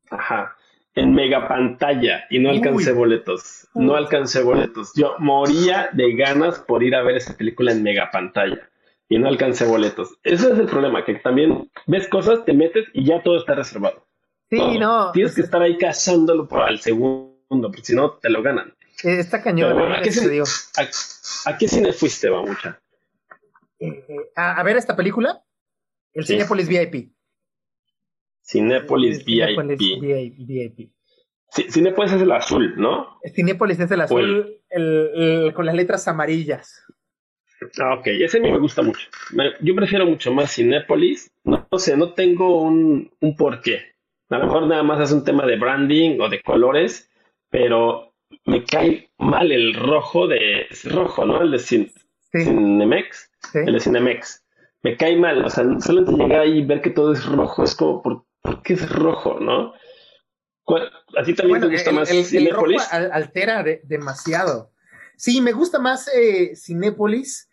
[SPEAKER 2] Ajá en mega pantalla y no alcancé boletos. No alcancé boletos. Yo moría de ganas por ir a ver esa película en mega pantalla y no alcancé boletos. Ese es el problema, que también ves cosas, te metes y ya todo está reservado.
[SPEAKER 1] Sí, no.
[SPEAKER 2] Tienes que estar ahí cazándolo por al segundo, porque si no te lo ganan.
[SPEAKER 1] Eh, está cañón.
[SPEAKER 2] Pero bueno, ¿a,
[SPEAKER 1] ¿qué
[SPEAKER 2] cine, a- a qué cine fuiste, Babucha?
[SPEAKER 1] Eh, eh, a, a ver esta película, el
[SPEAKER 2] Sí.
[SPEAKER 1] Cinepolis VIP.
[SPEAKER 2] Cinépolis VIP.
[SPEAKER 1] VIP.
[SPEAKER 2] Sí, Cinépolis es el azul, ¿no?
[SPEAKER 1] Cinépolis es el azul el- el- con las letras amarillas.
[SPEAKER 2] Ah, ok, ese a mí me gusta mucho. Me- Yo prefiero mucho más Cinépolis. No, no sé, no tengo un, un porqué. A lo mejor nada más es un tema de branding o de colores, pero me cae mal el rojo de... Es rojo, ¿no? El de Cin-
[SPEAKER 1] Sí,
[SPEAKER 2] Cinemex.
[SPEAKER 1] sí.
[SPEAKER 2] El de Cinemex. Me cae mal, o sea, solo de llegar ahí y ver que todo es rojo, es como, ¿por, por qué es rojo, no? ¿Cuál- ¿A ti también
[SPEAKER 1] Bueno,
[SPEAKER 2] te gusta
[SPEAKER 1] el,
[SPEAKER 2] más
[SPEAKER 1] el- el rojo
[SPEAKER 2] Cinépolis?
[SPEAKER 1] al- altera de- demasiado. Sí, me gusta más eh, Cinépolis.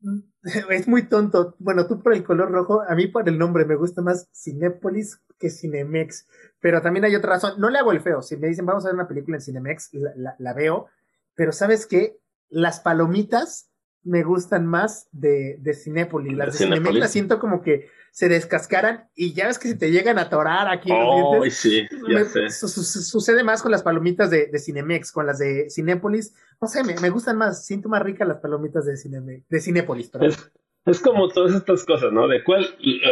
[SPEAKER 1] Es muy tonto. Bueno, tú por el color rojo, a mí por el nombre me gusta más Cinépolis que Cinemex. Pero también hay otra razón. No le hago el feo. Si me dicen vamos a ver una película en Cinemex, la, la- la veo. Pero ¿sabes qué? Las palomitas me gustan más de, de Cinépolis. Las
[SPEAKER 2] ¿De
[SPEAKER 1] de Cinemex
[SPEAKER 2] Cinépolis?
[SPEAKER 1] las siento como que se descascaran y ya ves que si te llegan a atorar aquí en los dientes,
[SPEAKER 2] sí, ya
[SPEAKER 1] me-
[SPEAKER 2] sé.
[SPEAKER 1] su- su- sucede más con las palomitas de, de Cinemex, con las de Cinépolis. No sé, me, me gustan más, siento más ricas las palomitas de, Cinemex, de Cinépolis.
[SPEAKER 2] Es, es como todas estas cosas, ¿no? De cuál,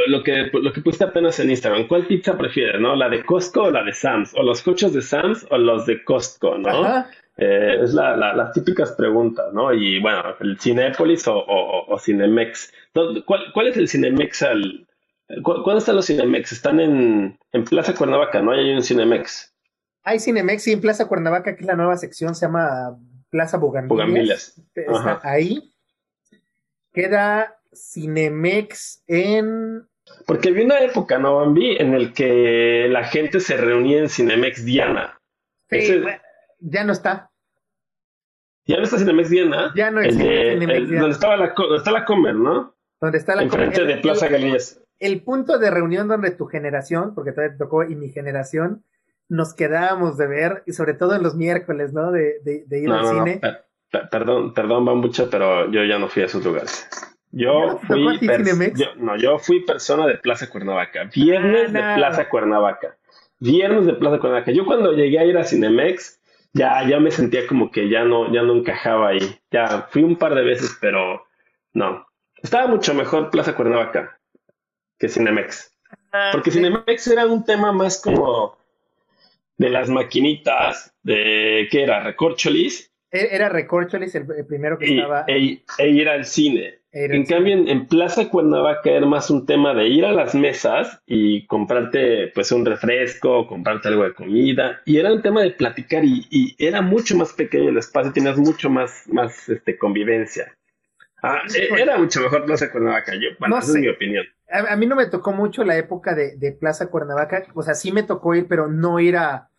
[SPEAKER 2] lo que, lo que pusiste apenas en Instagram, ¿cuál pizza prefieres, no? ¿La de Costco o la de Sam's? ¿O los coches de Sam's o los de Costco, no?
[SPEAKER 1] Ajá.
[SPEAKER 2] Eh, es la, la- las típicas preguntas, ¿no? Y bueno, el Cinépolis o, o, o Cinemex. ¿Dónde- ¿Cuál, cuál es el Cinemex al... cu- ¿Cuándo están los Cinemex? Están en, en Plaza Cuernavaca, ¿no? Hay un Cinemex.
[SPEAKER 1] Hay Cinemex y en Plaza Cuernavaca, que es la nueva sección, se llama Plaza. Bugambilias. Está ahí. Queda Cinemex en...
[SPEAKER 2] Porque había una época, ¿no, Bambi? En el que la gente se reunía en Cinemex Diana.
[SPEAKER 1] Sí,
[SPEAKER 2] Ese-
[SPEAKER 1] bueno, ya no está.
[SPEAKER 2] ¿Ya no está Cinemex Diana?
[SPEAKER 1] Ya no
[SPEAKER 2] El
[SPEAKER 1] existe Cinemex
[SPEAKER 2] el-
[SPEAKER 1] Diana.
[SPEAKER 2] donde estaba la, donde está la Comer, ¿no?
[SPEAKER 1] Donde está la
[SPEAKER 2] Enfrente
[SPEAKER 1] el-
[SPEAKER 2] de Plaza
[SPEAKER 1] el-
[SPEAKER 2] Galerías.
[SPEAKER 1] el punto de reunión donde tu generación, porque todavía te tocó y mi generación, nos quedábamos de ver, y sobre todo en los miércoles, ¿no? De, de- de ir
[SPEAKER 2] No,
[SPEAKER 1] al
[SPEAKER 2] no, no,
[SPEAKER 1] cine.
[SPEAKER 2] per- perdón, perdón, Bambucha, pero yo ya no fui a esos lugares.
[SPEAKER 1] ¿Ya
[SPEAKER 2] Yo
[SPEAKER 1] no
[SPEAKER 2] fui, yo- no, yo fui persona de Plaza Cuernavaca. Viernes
[SPEAKER 1] Ah,
[SPEAKER 2] de
[SPEAKER 1] no.
[SPEAKER 2] Plaza Cuernavaca. Viernes de Plaza Cuernavaca. Yo cuando llegué a ir a Cinemex, ya, ya me sentía como que ya no, ya no encajaba ahí. Ya fui un par de veces, pero no. Estaba mucho mejor Plaza Cuernavaca que Cinemex. Porque Cinemex era un tema más como de las maquinitas, de ¿qué era? Recorcholis
[SPEAKER 1] E- Era Recorcholis el, el primero que
[SPEAKER 2] y,
[SPEAKER 1] estaba.
[SPEAKER 2] e, e ir al cine.
[SPEAKER 1] Era
[SPEAKER 2] En cambio, en, en Plaza Cuernavaca era más un tema de ir a las mesas y comprarte pues un refresco, comprarte algo de comida. Y era un tema de platicar y, y era mucho más pequeño el espacio, tenías mucho más, más este, convivencia. Ah, e- era mucho mejor Plaza Cuernavaca, yo, bueno,
[SPEAKER 1] No
[SPEAKER 2] esa
[SPEAKER 1] sé.
[SPEAKER 2] es mi opinión.
[SPEAKER 1] A, a mí no me tocó mucho la época de, de Plaza Cuernavaca. O sea, sí me tocó ir, pero no ir a,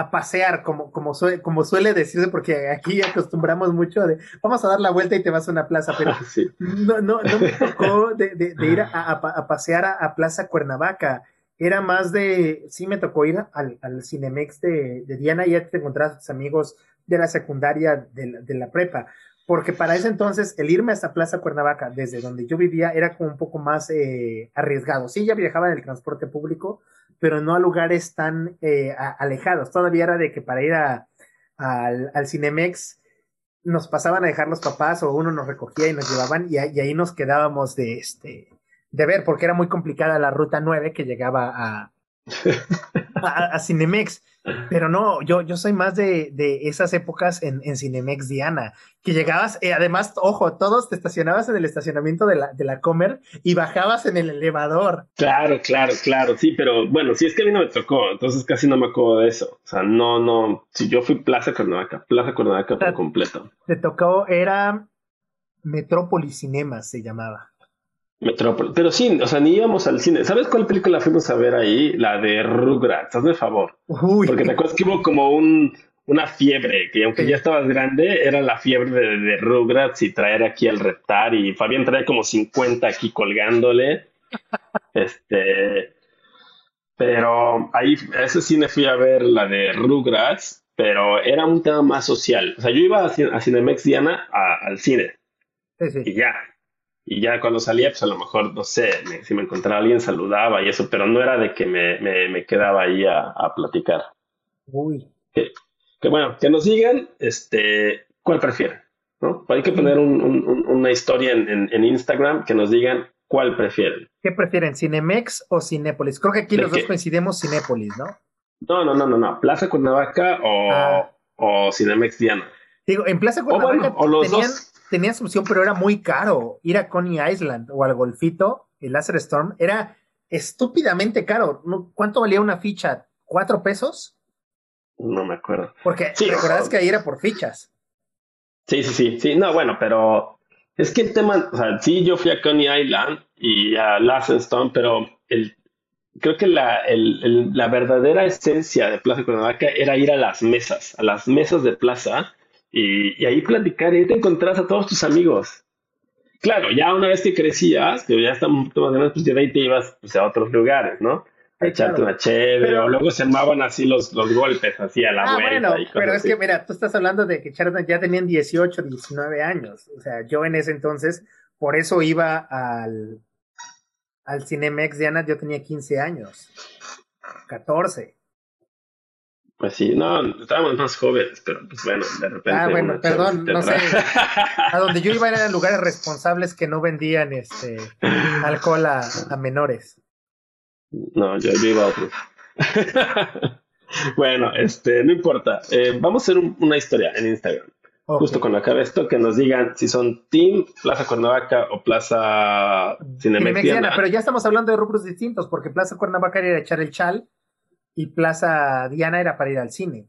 [SPEAKER 1] a pasear, como, como, sue- como suele decirse, porque aquí acostumbramos mucho de vamos a dar la vuelta y te vas a una plaza, pero
[SPEAKER 2] Ah, sí.
[SPEAKER 1] no, no, no me tocó de, de- de ir a, a- a pasear a, a Plaza Cuernavaca. Era más de, sí me tocó ir al, al Cinemex de, de Diana y ya te encontrabas a tus amigos de la secundaria, de la, de la prepa. Porque para ese entonces el irme hasta Plaza Cuernavaca, desde donde yo vivía, era como un poco más eh, arriesgado. Sí, ya viajaba en el transporte público, pero no a lugares tan eh, a- alejados. Todavía era de que para ir a, al, al Cinemex nos pasaban a dejar los papás o uno nos recogía y nos llevaban y, ahí- y ahí nos quedábamos de este de ver porque era muy complicada la ruta 9 que llegaba a, a, a Cinemex. Pero no, yo, yo soy más de, de esas épocas en, en Cinemex Diana, que llegabas, eh, además, ojo, todos te estacionabas en el estacionamiento de la, de la Comer y bajabas en el elevador.
[SPEAKER 2] Claro, claro, claro, sí, pero bueno, sí es que a mí no me tocó, entonces casi no me acuerdo de eso. O sea, no, no, si yo fui Plaza Cuernavaca, Plaza Cuernavaca por
[SPEAKER 1] Ah.
[SPEAKER 2] completo.
[SPEAKER 1] Te tocó, era Metrópolis Cinemas, se llamaba.
[SPEAKER 2] Metrópoli. Pero sí, o sea, ni íbamos al cine. ¿Sabes cuál película fuimos a ver ahí? La de Rugrats, hazme favor.
[SPEAKER 1] Uy,
[SPEAKER 2] Porque te acuerdas que hubo como un, una fiebre, que aunque
[SPEAKER 1] Sí.
[SPEAKER 2] ya estabas grande, era la fiebre de, de Rugrats y traer aquí al reptar. Y Fabián traía como 50 aquí colgándole. Este. Pero ahí, a ese cine fui a ver la de Rugrats, pero era un tema más social. O sea, yo iba a, a Cinemex Diana a- al cine
[SPEAKER 1] sí, sí.
[SPEAKER 2] y ya. Y ya cuando salía, pues a lo mejor, no sé, me- si me encontraba alguien saludaba y eso, pero no era de que me, me, me quedaba ahí a, a platicar.
[SPEAKER 1] Uy.
[SPEAKER 2] que bueno, que nos digan este, cuál prefieren, ¿no? Hay que poner una historia en, Instagram que nos digan cuál prefieren.
[SPEAKER 1] ¿Qué prefieren, Cinemex o Cinépolis? Creo que aquí los dos coincidimos Cinépolis, ¿no?
[SPEAKER 2] No, no, no, no, no. Plaza Cuernavaca o, ah. o Cinemex Diana.
[SPEAKER 1] Digo, en Plaza Cuernavaca tenían, tenían su opción, pero era muy caro. Ir a Coney Island o al Golfito, el Laser Storm, era estúpidamente caro. ¿Cuánto valía una ficha? ¿Cuatro pesos?
[SPEAKER 2] No me acuerdo.
[SPEAKER 1] Porque sí, recordás que ahí era por fichas.
[SPEAKER 2] Sí, sí, sí, sí. No, bueno, pero es que el tema, o sea, sí, yo fui a Coney Island y a Laser Storm, pero el creo que la, el, la verdadera esencia de Plaza Cuernavaca era ir a las mesas, a las mesas de plaza y, ahí platicar y ahí te encontrás a todos tus amigos. Claro, ya una vez que crecías, que ya estamos un poquito más grandes, pues ya de ahí te ibas pues, a otros lugares, ¿no? A echarte una chévere, o luego se armaban así los, los golpes, así a la ah, Bueno,
[SPEAKER 1] pero es que, mira, tú estás hablando de que ya tenían 18, 19 años. O sea, yo en ese entonces, por eso iba al, al Cinemex Diana, yo tenía 15 años, 14.
[SPEAKER 2] Pues sí, no, estábamos más jóvenes, pero pues bueno, de repente.
[SPEAKER 1] Ah, bueno, perdón, no sé. A donde yo iba eran lugares responsables que no vendían este alcohol a, menores.
[SPEAKER 2] No, yo, iba a otros. bueno, este, no importa. Eh, vamos a hacer una historia en Instagram. Justo con acaba esto, que nos digan si son Team Plaza Cuernavaca o Plaza Cinemex
[SPEAKER 1] Pero ya estamos hablando de rubros distintos, porque Plaza Cuernavaca era echar el chal y Plaza Diana era para ir al cine.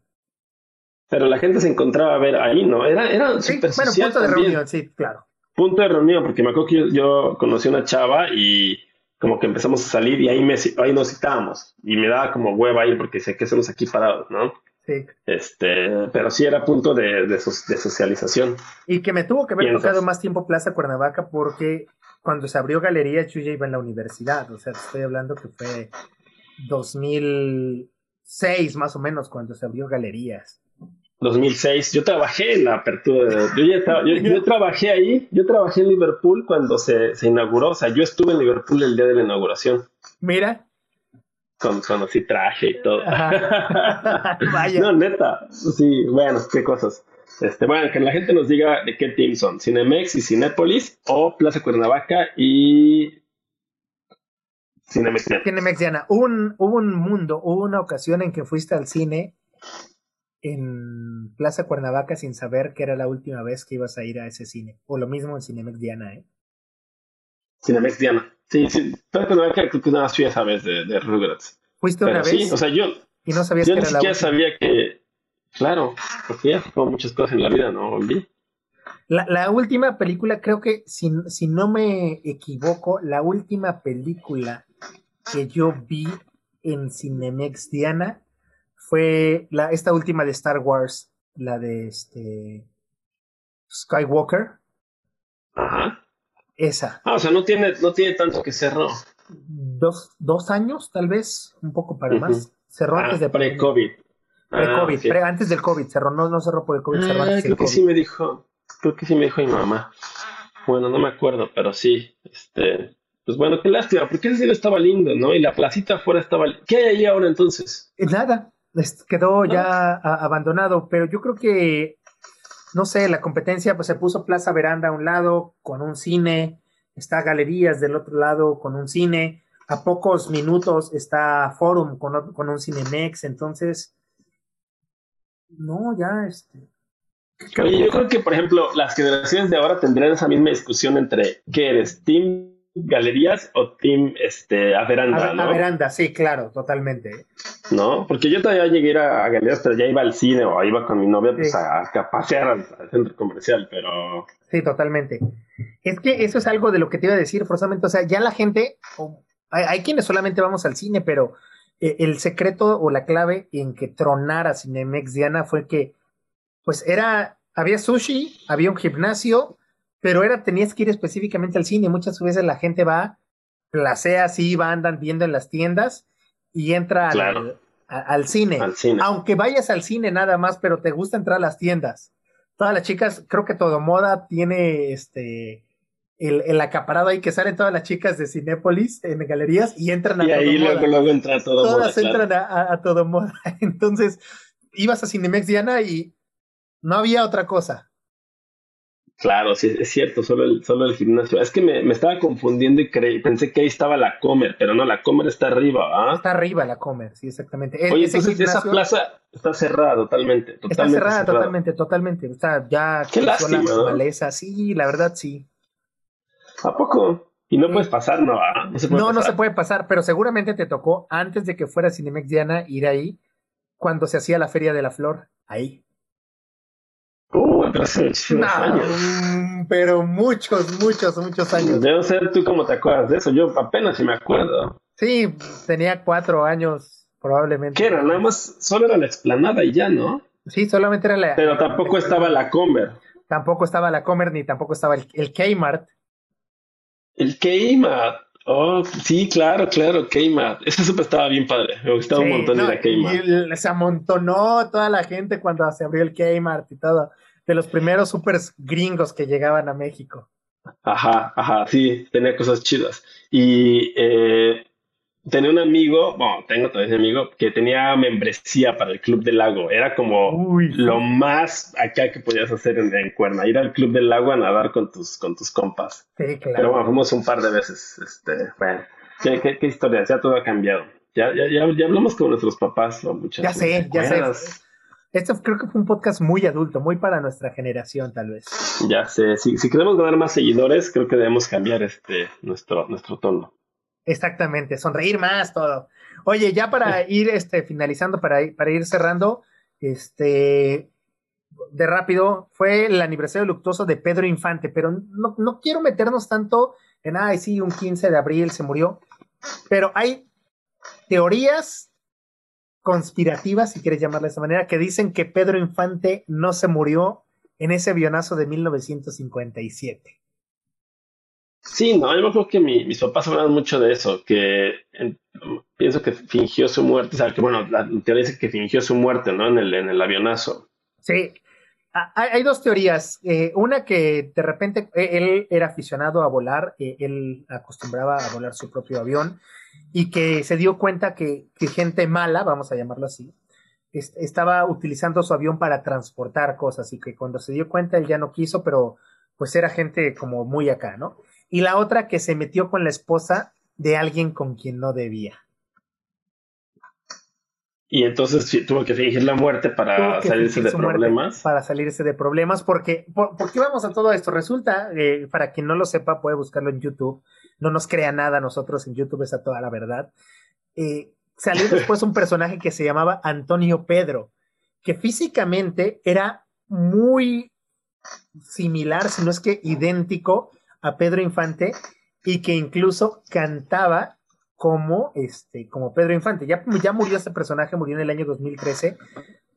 [SPEAKER 2] Pero la gente se encontraba a ver ahí, ¿no? Era, era
[SPEAKER 1] sí, Bueno, punto de reunión, sí, claro.
[SPEAKER 2] Punto de reunión, porque me acuerdo que yo, conocí a una chava y como que empezamos a salir y ahí, me, ahí nos citábamos. Y me daba como hueva ir porque sé que estamos aquí parados, ¿no?
[SPEAKER 1] Sí.
[SPEAKER 2] Este, pero sí era punto de, de, socialización.
[SPEAKER 1] Y que me tuvo que haber tocado más tiempo Plaza Cuernavaca porque cuando se abrió galería yo ya iba en la universidad. O sea, estoy hablando que fue 2006 más o menos cuando se abrió galerías.
[SPEAKER 2] 2006, yo trabajé en la apertura de, yo, ya yo, trabajé ahí, yo trabajé en Liverpool cuando se, se, inauguró, o sea, yo estuve en Liverpool el día de la inauguración.
[SPEAKER 1] Mira.
[SPEAKER 2] Con, conocí traje y todo. Vaya. No, neta, sí, bueno, qué cosas. Este, bueno, que la gente nos diga de qué team son, Cinemex y Cinépolis o Plaza Cuernavaca y
[SPEAKER 1] Cinemex Diana. Hubo un, hubo un mundo, hubo una ocasión en que fuiste al cine en Plaza Cuernavaca sin saber que era la última vez que ibas a ir a ese cine. O lo mismo en Cinemex Diana, ¿eh?
[SPEAKER 2] Cinemex Diana. Sí, sí. Plaza Cuernavaca creo que una vez esa vez de, de Rugrats.
[SPEAKER 1] ¿Fuiste una vez?
[SPEAKER 2] Sí, o sea, yo.
[SPEAKER 1] Y no sabías que era la última.
[SPEAKER 2] sabía que. Claro, porque ya como muchas cosas en la vida, ¿no? Volví.
[SPEAKER 1] La, la, última película, creo que, si, si no me equivoco, la última película que yo vi en Cinemex Diana fue la, esta última de Star Wars, la de este Skywalker.
[SPEAKER 2] Ajá.
[SPEAKER 1] Esa.
[SPEAKER 2] Ah, o sea, no tiene, no tiene tanto que cerró.
[SPEAKER 1] Dos, dos años, tal vez, un poco para más. Cerró
[SPEAKER 2] ah,
[SPEAKER 1] antes de
[SPEAKER 2] pre-COVID.
[SPEAKER 1] Pre-COVID, ah, antes del COVID, cerró, no, no cerró por el COVID, cerró
[SPEAKER 2] ah,
[SPEAKER 1] antes
[SPEAKER 2] creo que sí me dijo, creo que sí me dijo mi mamá. Bueno, no me acuerdo, pero sí, este, pues bueno, qué lástima, porque ese cielo estaba lindo, ¿no? Y la placita afuera estaba... ¿Qué hay ahí ahora entonces?
[SPEAKER 1] Eh, nada, quedó ya abandonado, pero yo creo que, no sé, la competencia, pues se puso Plaza Veranda a un lado con un cine, está Galerías del otro lado con un cine, a pocos minutos está Forum con, con un Cinemex, entonces, no, ya, este...
[SPEAKER 2] Oye, yo creo que, por ejemplo, las generaciones de ahora tendrían esa misma discusión entre ¿qué eres? ¿Team galerías o team este, a veranda,
[SPEAKER 1] a, veranda, sí, claro, totalmente.
[SPEAKER 2] ¿No? Porque yo todavía llegué a, a galerías, pero ya iba al cine o iba con mi novia pues, a, pasear al, centro comercial, pero...
[SPEAKER 1] Sí, totalmente. Es que eso es algo de lo que te iba a decir forzosamente, o sea, ya la gente, hay, quienes solamente vamos al cine, pero eh, el secreto o la clave en que tronara Cinemex Diana fue que, pues era, había sushi, había un gimnasio, pero era, tenías que ir específicamente al cine. Muchas veces la gente va, placea así, va, andan viendo en las tiendas y entra al, cine. Aunque vayas al cine nada más, pero te gusta entrar a las tiendas. Todas las chicas, creo que todo moda tiene este el, el, acaparado ahí que salen todas las chicas de Cinépolis en galerías y entran a
[SPEAKER 2] y ahí luego, luego entra todo
[SPEAKER 1] Todas entran a, a, todo moda. Entonces, ibas a Cinemex Diana y no había otra cosa.
[SPEAKER 2] Claro, sí, es cierto, solo el, solo el gimnasio. Es que me, me estaba confundiendo y creí, pensé que ahí estaba la Comer, pero no, la Comer está arriba, ¿ah?
[SPEAKER 1] Está arriba la Comer, sí, exactamente. E-
[SPEAKER 2] Oye,
[SPEAKER 1] ese
[SPEAKER 2] entonces esa plaza está cerrada totalmente,
[SPEAKER 1] está
[SPEAKER 2] totalmente
[SPEAKER 1] cerrada,
[SPEAKER 2] cerrada.
[SPEAKER 1] totalmente, totalmente. O sea, ya
[SPEAKER 2] Qué lástima,
[SPEAKER 1] la
[SPEAKER 2] ¿no?
[SPEAKER 1] Sí, la verdad sí.
[SPEAKER 2] ¿A poco? Y no puedes pasar, ¿no? ¿Ah? No se puede
[SPEAKER 1] No, no
[SPEAKER 2] pasar.
[SPEAKER 1] se puede pasar, pero seguramente te tocó antes de que fuera Cinemex Diana ir ahí cuando se hacía la Feria de la Flor. Ahí. No,
[SPEAKER 2] años.
[SPEAKER 1] mm, pero muchos, muchos, muchos años.
[SPEAKER 2] Debo ser tú cómo te acuerdas de eso. Yo apenas si me acuerdo.
[SPEAKER 1] Sí, tenía cuatro años probablemente.
[SPEAKER 2] ¿Qué era? Nada más, solo era la explanada y ya, ¿no?
[SPEAKER 1] Sí, solamente era la.
[SPEAKER 2] Pero tampoco estaba la Comer.
[SPEAKER 1] Tampoco estaba la Comer ni tampoco estaba el, el Kmart.
[SPEAKER 2] El Kmart. Oh, sí, claro, claro, Kmart. Ese súper estaba bien padre. Me gustaba un montón
[SPEAKER 1] no,
[SPEAKER 2] ir a Kmart.
[SPEAKER 1] y el- se amontonó toda la gente cuando se abrió el Kmart y todo. De los primeros supers gringos que llegaban a México.
[SPEAKER 2] Ajá, ajá, sí, tenía cosas chidas. Y eh, tenía un amigo, bueno, tengo todavía un amigo que tenía membresía para el Club del Lago. Era como
[SPEAKER 1] Uy,
[SPEAKER 2] lo más acá que podías hacer en, en Cuerna, ir al Club del Lago a nadar con tus, con tus compas.
[SPEAKER 1] sí,
[SPEAKER 2] Pero
[SPEAKER 1] claro.
[SPEAKER 2] bueno, fuimos un par de veces. Este, bueno, qué, qué, qué historias, ya todo ha cambiado. Ya, ya, ya, ya hablamos con nuestros papás, ¿no? Muchas
[SPEAKER 1] Ya sé, ya sé. Este creo que fue un podcast muy adulto, muy para nuestra generación, tal vez.
[SPEAKER 2] Ya sé, si, si queremos ganar más seguidores, creo que debemos cambiar este nuestro, nuestro tono.
[SPEAKER 1] Exactamente, sonreír más, todo. Oye, ya para ir este, finalizando, para, ir- para ir cerrando, este, de rápido, fue el aniversario luctuoso de Pedro Infante, pero no, no quiero meternos tanto en, ay, sí, un 15 de abril se murió, pero hay teorías conspirativas, si quieres llamarla de esa manera, que dicen que Pedro Infante no se murió en ese avionazo de 1957.
[SPEAKER 2] Sí, no, yo me acuerdo que mi- mis papás hablaban mucho de eso, que en- pienso que fingió su muerte, o sea, que bueno, la teoría dice que fingió su muerte, ¿no? En el, en el avionazo.
[SPEAKER 1] Sí, Ah, hay, hay dos teorías. Eh, una que de repente eh, él era aficionado a volar, eh, él acostumbraba a volar su propio avión y que se dio cuenta que, que gente mala, vamos a llamarlo así, es- estaba utilizando su avión para transportar cosas y que cuando se dio cuenta él ya no quiso, pero pues era gente como muy acá, ¿no? Y la otra que se metió con la esposa de alguien con quien no debía.
[SPEAKER 2] Y entonces sí, tuvo que fingir la muerte para salirse de problemas.
[SPEAKER 1] Para salirse de problemas, porque, por, ¿por qué vamos a todo esto? Resulta, eh, para quien no lo sepa, puede buscarlo en YouTube. No nos crea nada nosotros en YouTube, es a toda la verdad. Eh, salió después un personaje que se llamaba Antonio Pedro, que físicamente era muy similar, si no es que idéntico a Pedro Infante, y que incluso cantaba como este, como Pedro Infante. Ya, ya murió este personaje, murió en el año 2013,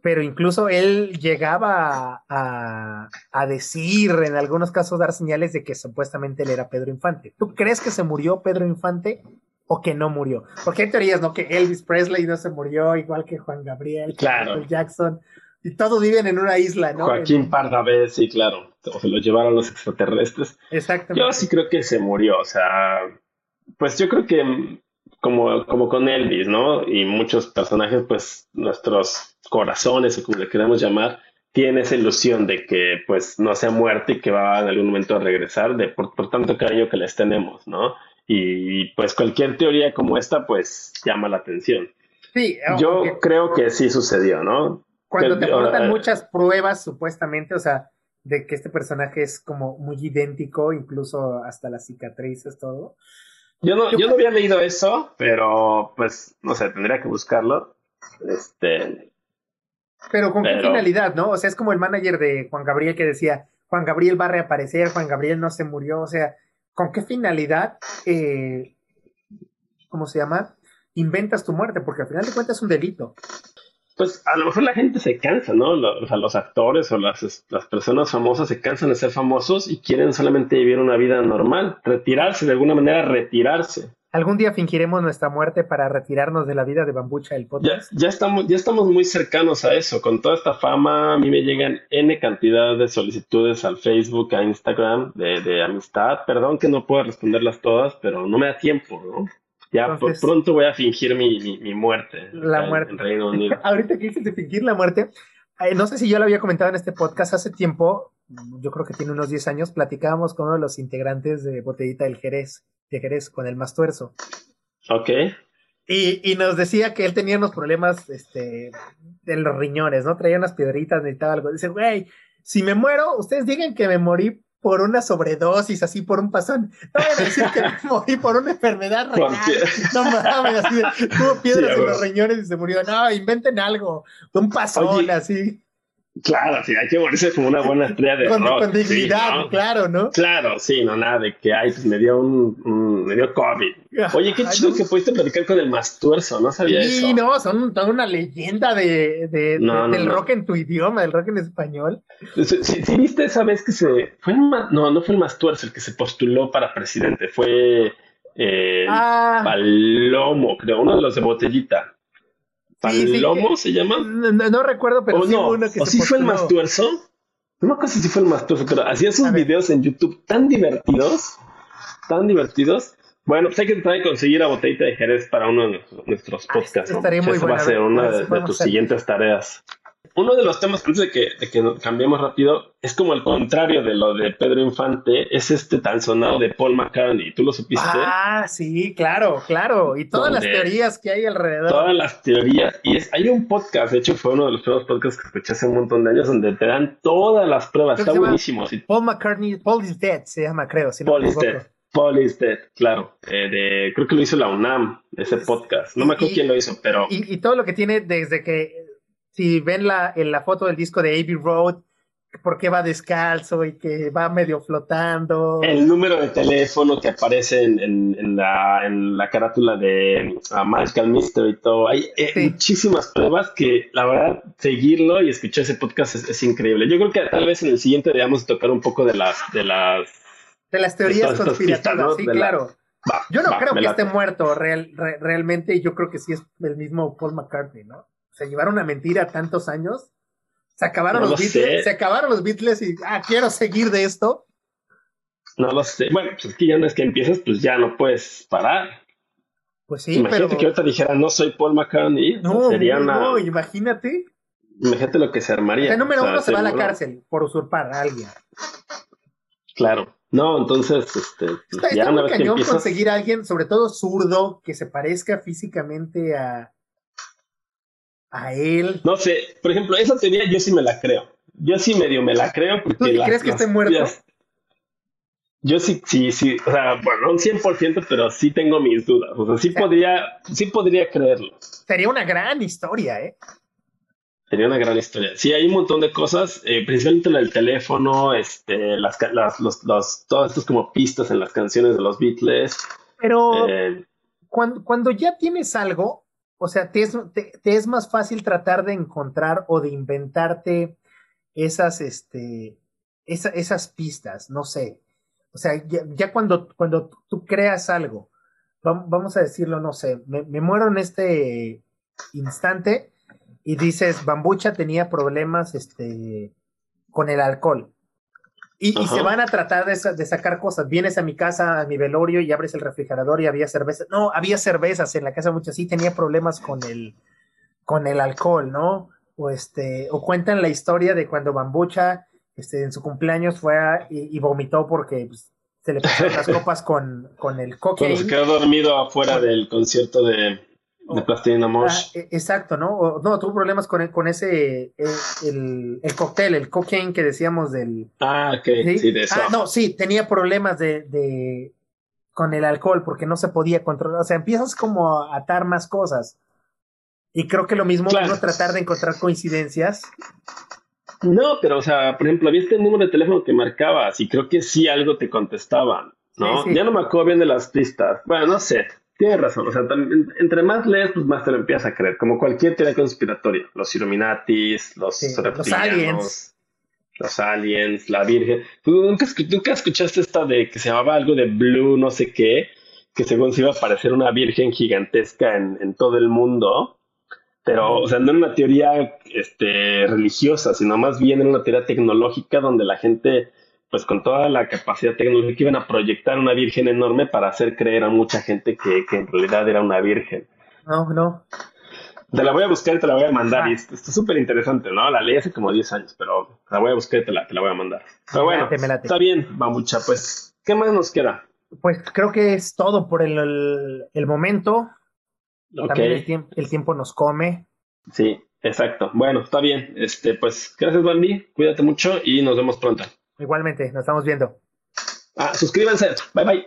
[SPEAKER 1] pero incluso él llegaba a, a, a decir, en algunos casos, dar señales de que supuestamente él era Pedro Infante. ¿Tú crees que se murió Pedro Infante o que no murió? Porque hay teorías, ¿no? Que Elvis Presley no se murió, igual que Juan Gabriel,
[SPEAKER 2] Claro.
[SPEAKER 1] Michael Jackson, y todos viven en una isla, ¿no?
[SPEAKER 2] Joaquín Pardavé, sí, claro. O se lo llevaron los extraterrestres.
[SPEAKER 1] Exactamente.
[SPEAKER 2] Yo sí creo que se murió, o sea, pues yo creo que como, como con Elvis, ¿no? Y muchos personajes, pues nuestros corazones, o como le queramos llamar, tienen esa ilusión de que pues no se ha muerto y que va en algún momento a regresar, de por, por tanto cariño que les tenemos, ¿no? Y pues cualquier teoría como esta, pues llama la atención.
[SPEAKER 1] Sí,
[SPEAKER 2] Yo creo que sí sucedió, ¿no?
[SPEAKER 1] cuando
[SPEAKER 2] que-
[SPEAKER 1] te aportan
[SPEAKER 2] eh,
[SPEAKER 1] muchas pruebas, supuestamente, o sea, de que este personaje es como muy idéntico, incluso hasta las cicatrices, todo.
[SPEAKER 2] Yo no,
[SPEAKER 1] Yo
[SPEAKER 2] no había leído eso, pero pues no sé, tendría que buscarlo. Este,
[SPEAKER 1] Pero con qué finalidad, ¿no? O sea, es como el manager de Juan Gabriel que decía, Juan Gabriel va a reaparecer, Juan Gabriel no se murió, o sea, ¿con qué finalidad, eh, ¿cómo se llama? Inventas tu muerte, porque al final de cuentas es un delito.
[SPEAKER 2] Pues a lo mejor la gente se cansa, ¿no? Lo- o sea, los actores o las, las personas famosas se cansan de ser famosos y quieren solamente vivir una vida normal, retirarse, de alguna manera retirarse.
[SPEAKER 1] Algún día fingiremos nuestra muerte para retirarnos de la vida de Bambucha el
[SPEAKER 2] Ya,
[SPEAKER 1] podcast.
[SPEAKER 2] ya, estamos, ya estamos muy cercanos a eso. Con toda esta fama, a mí me llegan N cantidad de solicitudes al Facebook, a Instagram, de, de amistad. Perdón que no puedo responderlas todas, pero no me da tiempo, ¿no? Ya pronto voy a fingir mi, mi, muerte.
[SPEAKER 1] La muerte. En Reino Unido. Ahorita que dices de fingir la muerte, eh, no sé si yo lo había comentado en este podcast hace tiempo, yo creo que tiene unos 10 años, platicábamos con uno de los integrantes de Botellita del Jerez, de Jerez, con el Mastuerzo.
[SPEAKER 2] Ok.
[SPEAKER 1] Y, y, nos decía que él tenía unos problemas este, de los riñones, ¿no? Traía unas piedritas, necesitaba algo. Dice, güey, si me muero, ustedes digan que me morí por una sobredosis, así por un pasón. No voy a decir que me morí por una enfermedad renal. No mames, así de, tuvo piedras en los riñones y se murió. No, inventen algo, un pasón así.
[SPEAKER 2] Claro, sí, hay que morirse como una buena estrella de
[SPEAKER 1] con,
[SPEAKER 2] rock.
[SPEAKER 1] Con dignidad, claro, ¿no?
[SPEAKER 2] Claro, sí, no, nada de que, ay, pues me dio un, me dio COVID. Oye, qué chido que pudiste platicar con el Mastuerzo, no sabía eso.
[SPEAKER 1] Sí, no, son toda una leyenda de, de, del rock en tu idioma, del rock en español.
[SPEAKER 2] Sí, sí, viste esa vez que se, fue no, no fue el Mastuerzo el que se postuló para presidente, fue eh, ah. Palomo, creo, uno de los de Botellita. ¿Palomo se llama?
[SPEAKER 1] No, recuerdo, pero
[SPEAKER 2] o sí uno que ¿O sí fue el más tuerzo? No me acuerdo si fue el más tuerzo, pero hacía sus videos en YouTube tan divertidos, tan divertidos. Bueno, pues hay que tratar de conseguir a Botellita de Jerez para uno de nuestros ah, podcasts.
[SPEAKER 1] estaría muy
[SPEAKER 2] Esa va a ser una de, tus siguientes tareas uno de los temas, por de que, de que cambiemos rápido, es como el contrario de lo de Pedro Infante, es este tan sonado de Paul McCartney. ¿Tú lo supiste?
[SPEAKER 1] Ah, sí, claro, claro. Y todas las teorías que hay alrededor.
[SPEAKER 2] Todas las teorías. Y es, hay un podcast, de hecho fue uno de los primeros podcasts que escuché hace un montón de años, donde te dan todas las pruebas. Está buenísimo.
[SPEAKER 1] Paul McCartney, Paul is Dead se llama, creo.
[SPEAKER 2] Paul is Dead. Paul is Dead, claro. Eh, de, creo que lo hizo la UNAM, ese podcast. No me acuerdo quién lo hizo, pero...
[SPEAKER 1] Y, y todo lo que tiene desde que si ven la, en la foto del disco de Abbey Road, por qué va descalzo y que va medio flotando.
[SPEAKER 2] El número de teléfono que aparece en, en, la, en la, carátula de uh, Magical Mystery y todo. Hay eh, muchísimas pruebas que, la verdad, seguirlo y escuchar ese podcast es, increíble. Yo creo que tal vez en el siguiente deberíamos tocar un poco de las... De las,
[SPEAKER 1] de las teorías conspirativas, sí, claro. yo no creo que esté muerto real, realmente, yo creo que sí es el mismo Paul McCartney, ¿no? Se llevaron a mentira tantos años. Se acabaron los Beatles, se acabaron los Beatles y ah, quiero seguir de esto.
[SPEAKER 2] No lo sé. Bueno, pues es que ya no es que empieces, pues ya no puedes parar.
[SPEAKER 1] Pues sí,
[SPEAKER 2] imagínate que ahorita dijera no soy Paul McCartney. No, sería
[SPEAKER 1] no, imagínate.
[SPEAKER 2] Imagínate lo que se armaría.
[SPEAKER 1] El número uno se va a la cárcel por usurpar a alguien.
[SPEAKER 2] Claro. No, entonces, este.
[SPEAKER 1] Está, ya muy cañón conseguir a alguien, sobre todo zurdo, que se parezca físicamente a, a él.
[SPEAKER 2] No sé, por ejemplo, esa teoría yo sí me la creo. Yo sí medio me la creo. Porque
[SPEAKER 1] ¿Tú crees que esté muerto?
[SPEAKER 2] Yo sí, sí, sí, o sea, bueno, un 100%, pero sí tengo mis dudas. O sea, sí, podría, sí podría creerlo.
[SPEAKER 1] Sería una gran historia, ¿eh?
[SPEAKER 2] Sería una gran historia. Sí, hay un montón de cosas, eh, principalmente el teléfono, este, las, las los, los, todas estas como pistas en las canciones de los Beatles.
[SPEAKER 1] Pero eh, cuando, cuando ya tienes algo, o sea, te es, más fácil tratar de encontrar o de inventarte esas, este, esas pistas, no sé. O sea, ya, cuando, cuando tú creas algo, vamos a decirlo, no sé, me, muero en este instante y dices, Bambucha tenía problemas este, con el alcohol. Y, se van a tratar de, sacar cosas. Vienes a mi casa, a mi velorio, y abres el refrigerador y había cerveza. No, había cervezas en la casa muchas. Sí, tenía problemas con el, con el alcohol, ¿no? O, este, o cuentan la historia de cuando Bambucha este, en su cumpleaños fue y, vomitó porque pues, se le pusieron las copas con, con el cocaine.
[SPEAKER 2] se quedó dormido afuera del concierto de, de Plastilina Mosh.
[SPEAKER 1] Ah, exacto, ¿no? no, tuvo problemas con, con ese, eh, el, el, cóctel, el cocaine que decíamos del...
[SPEAKER 2] Ah, ok, sí, de eso.
[SPEAKER 1] Ah, no, sí, tenía problemas de, de, con el alcohol porque no se podía controlar. O sea, empiezas como a atar más cosas. Y creo que lo mismo uno tratar de encontrar coincidencias.
[SPEAKER 2] No, pero o sea, por ejemplo, ¿viste el número de teléfono que marcabas? Y creo que sí algo te contestaban, ¿no? Ya no me acuerdo bien de las pistas. Bueno, no sé. Tienes razón, o sea, entre más lees, pues más te lo empiezas a creer, como cualquier teoría conspiratoria, los Illuminatis, los
[SPEAKER 1] los aliens.
[SPEAKER 2] Los aliens, la Virgen. ¿Tú nunca, nunca, escuchaste esta de que se llamaba algo de Blue, no sé qué? Que según se iba a aparecer una Virgen gigantesca en, en todo el mundo. Pero, o sea, no era una teoría este, religiosa, sino más bien era una teoría tecnológica donde la gente pues con toda la capacidad tecnológica iban a proyectar una virgen enorme para hacer creer a mucha gente que, que en realidad era una virgen.
[SPEAKER 1] No, no.
[SPEAKER 2] Te la voy a buscar y te la voy a mandar. Y está súper interesante, ¿no? La leí hace como 10 años, pero la voy a buscar y te la, te la voy a mandar. Pero bueno, está bien, Mamucha. Pues, ¿qué más nos queda?
[SPEAKER 1] Pues creo que es todo por el, el, momento. También el, tiempo, el tiempo nos come.
[SPEAKER 2] Sí, exacto. Bueno, está bien. Este, pues, gracias, Bandy. Cuídate mucho y nos vemos pronto.
[SPEAKER 1] Igualmente, nos estamos viendo.
[SPEAKER 2] Ah, suscríbanse. Bye bye.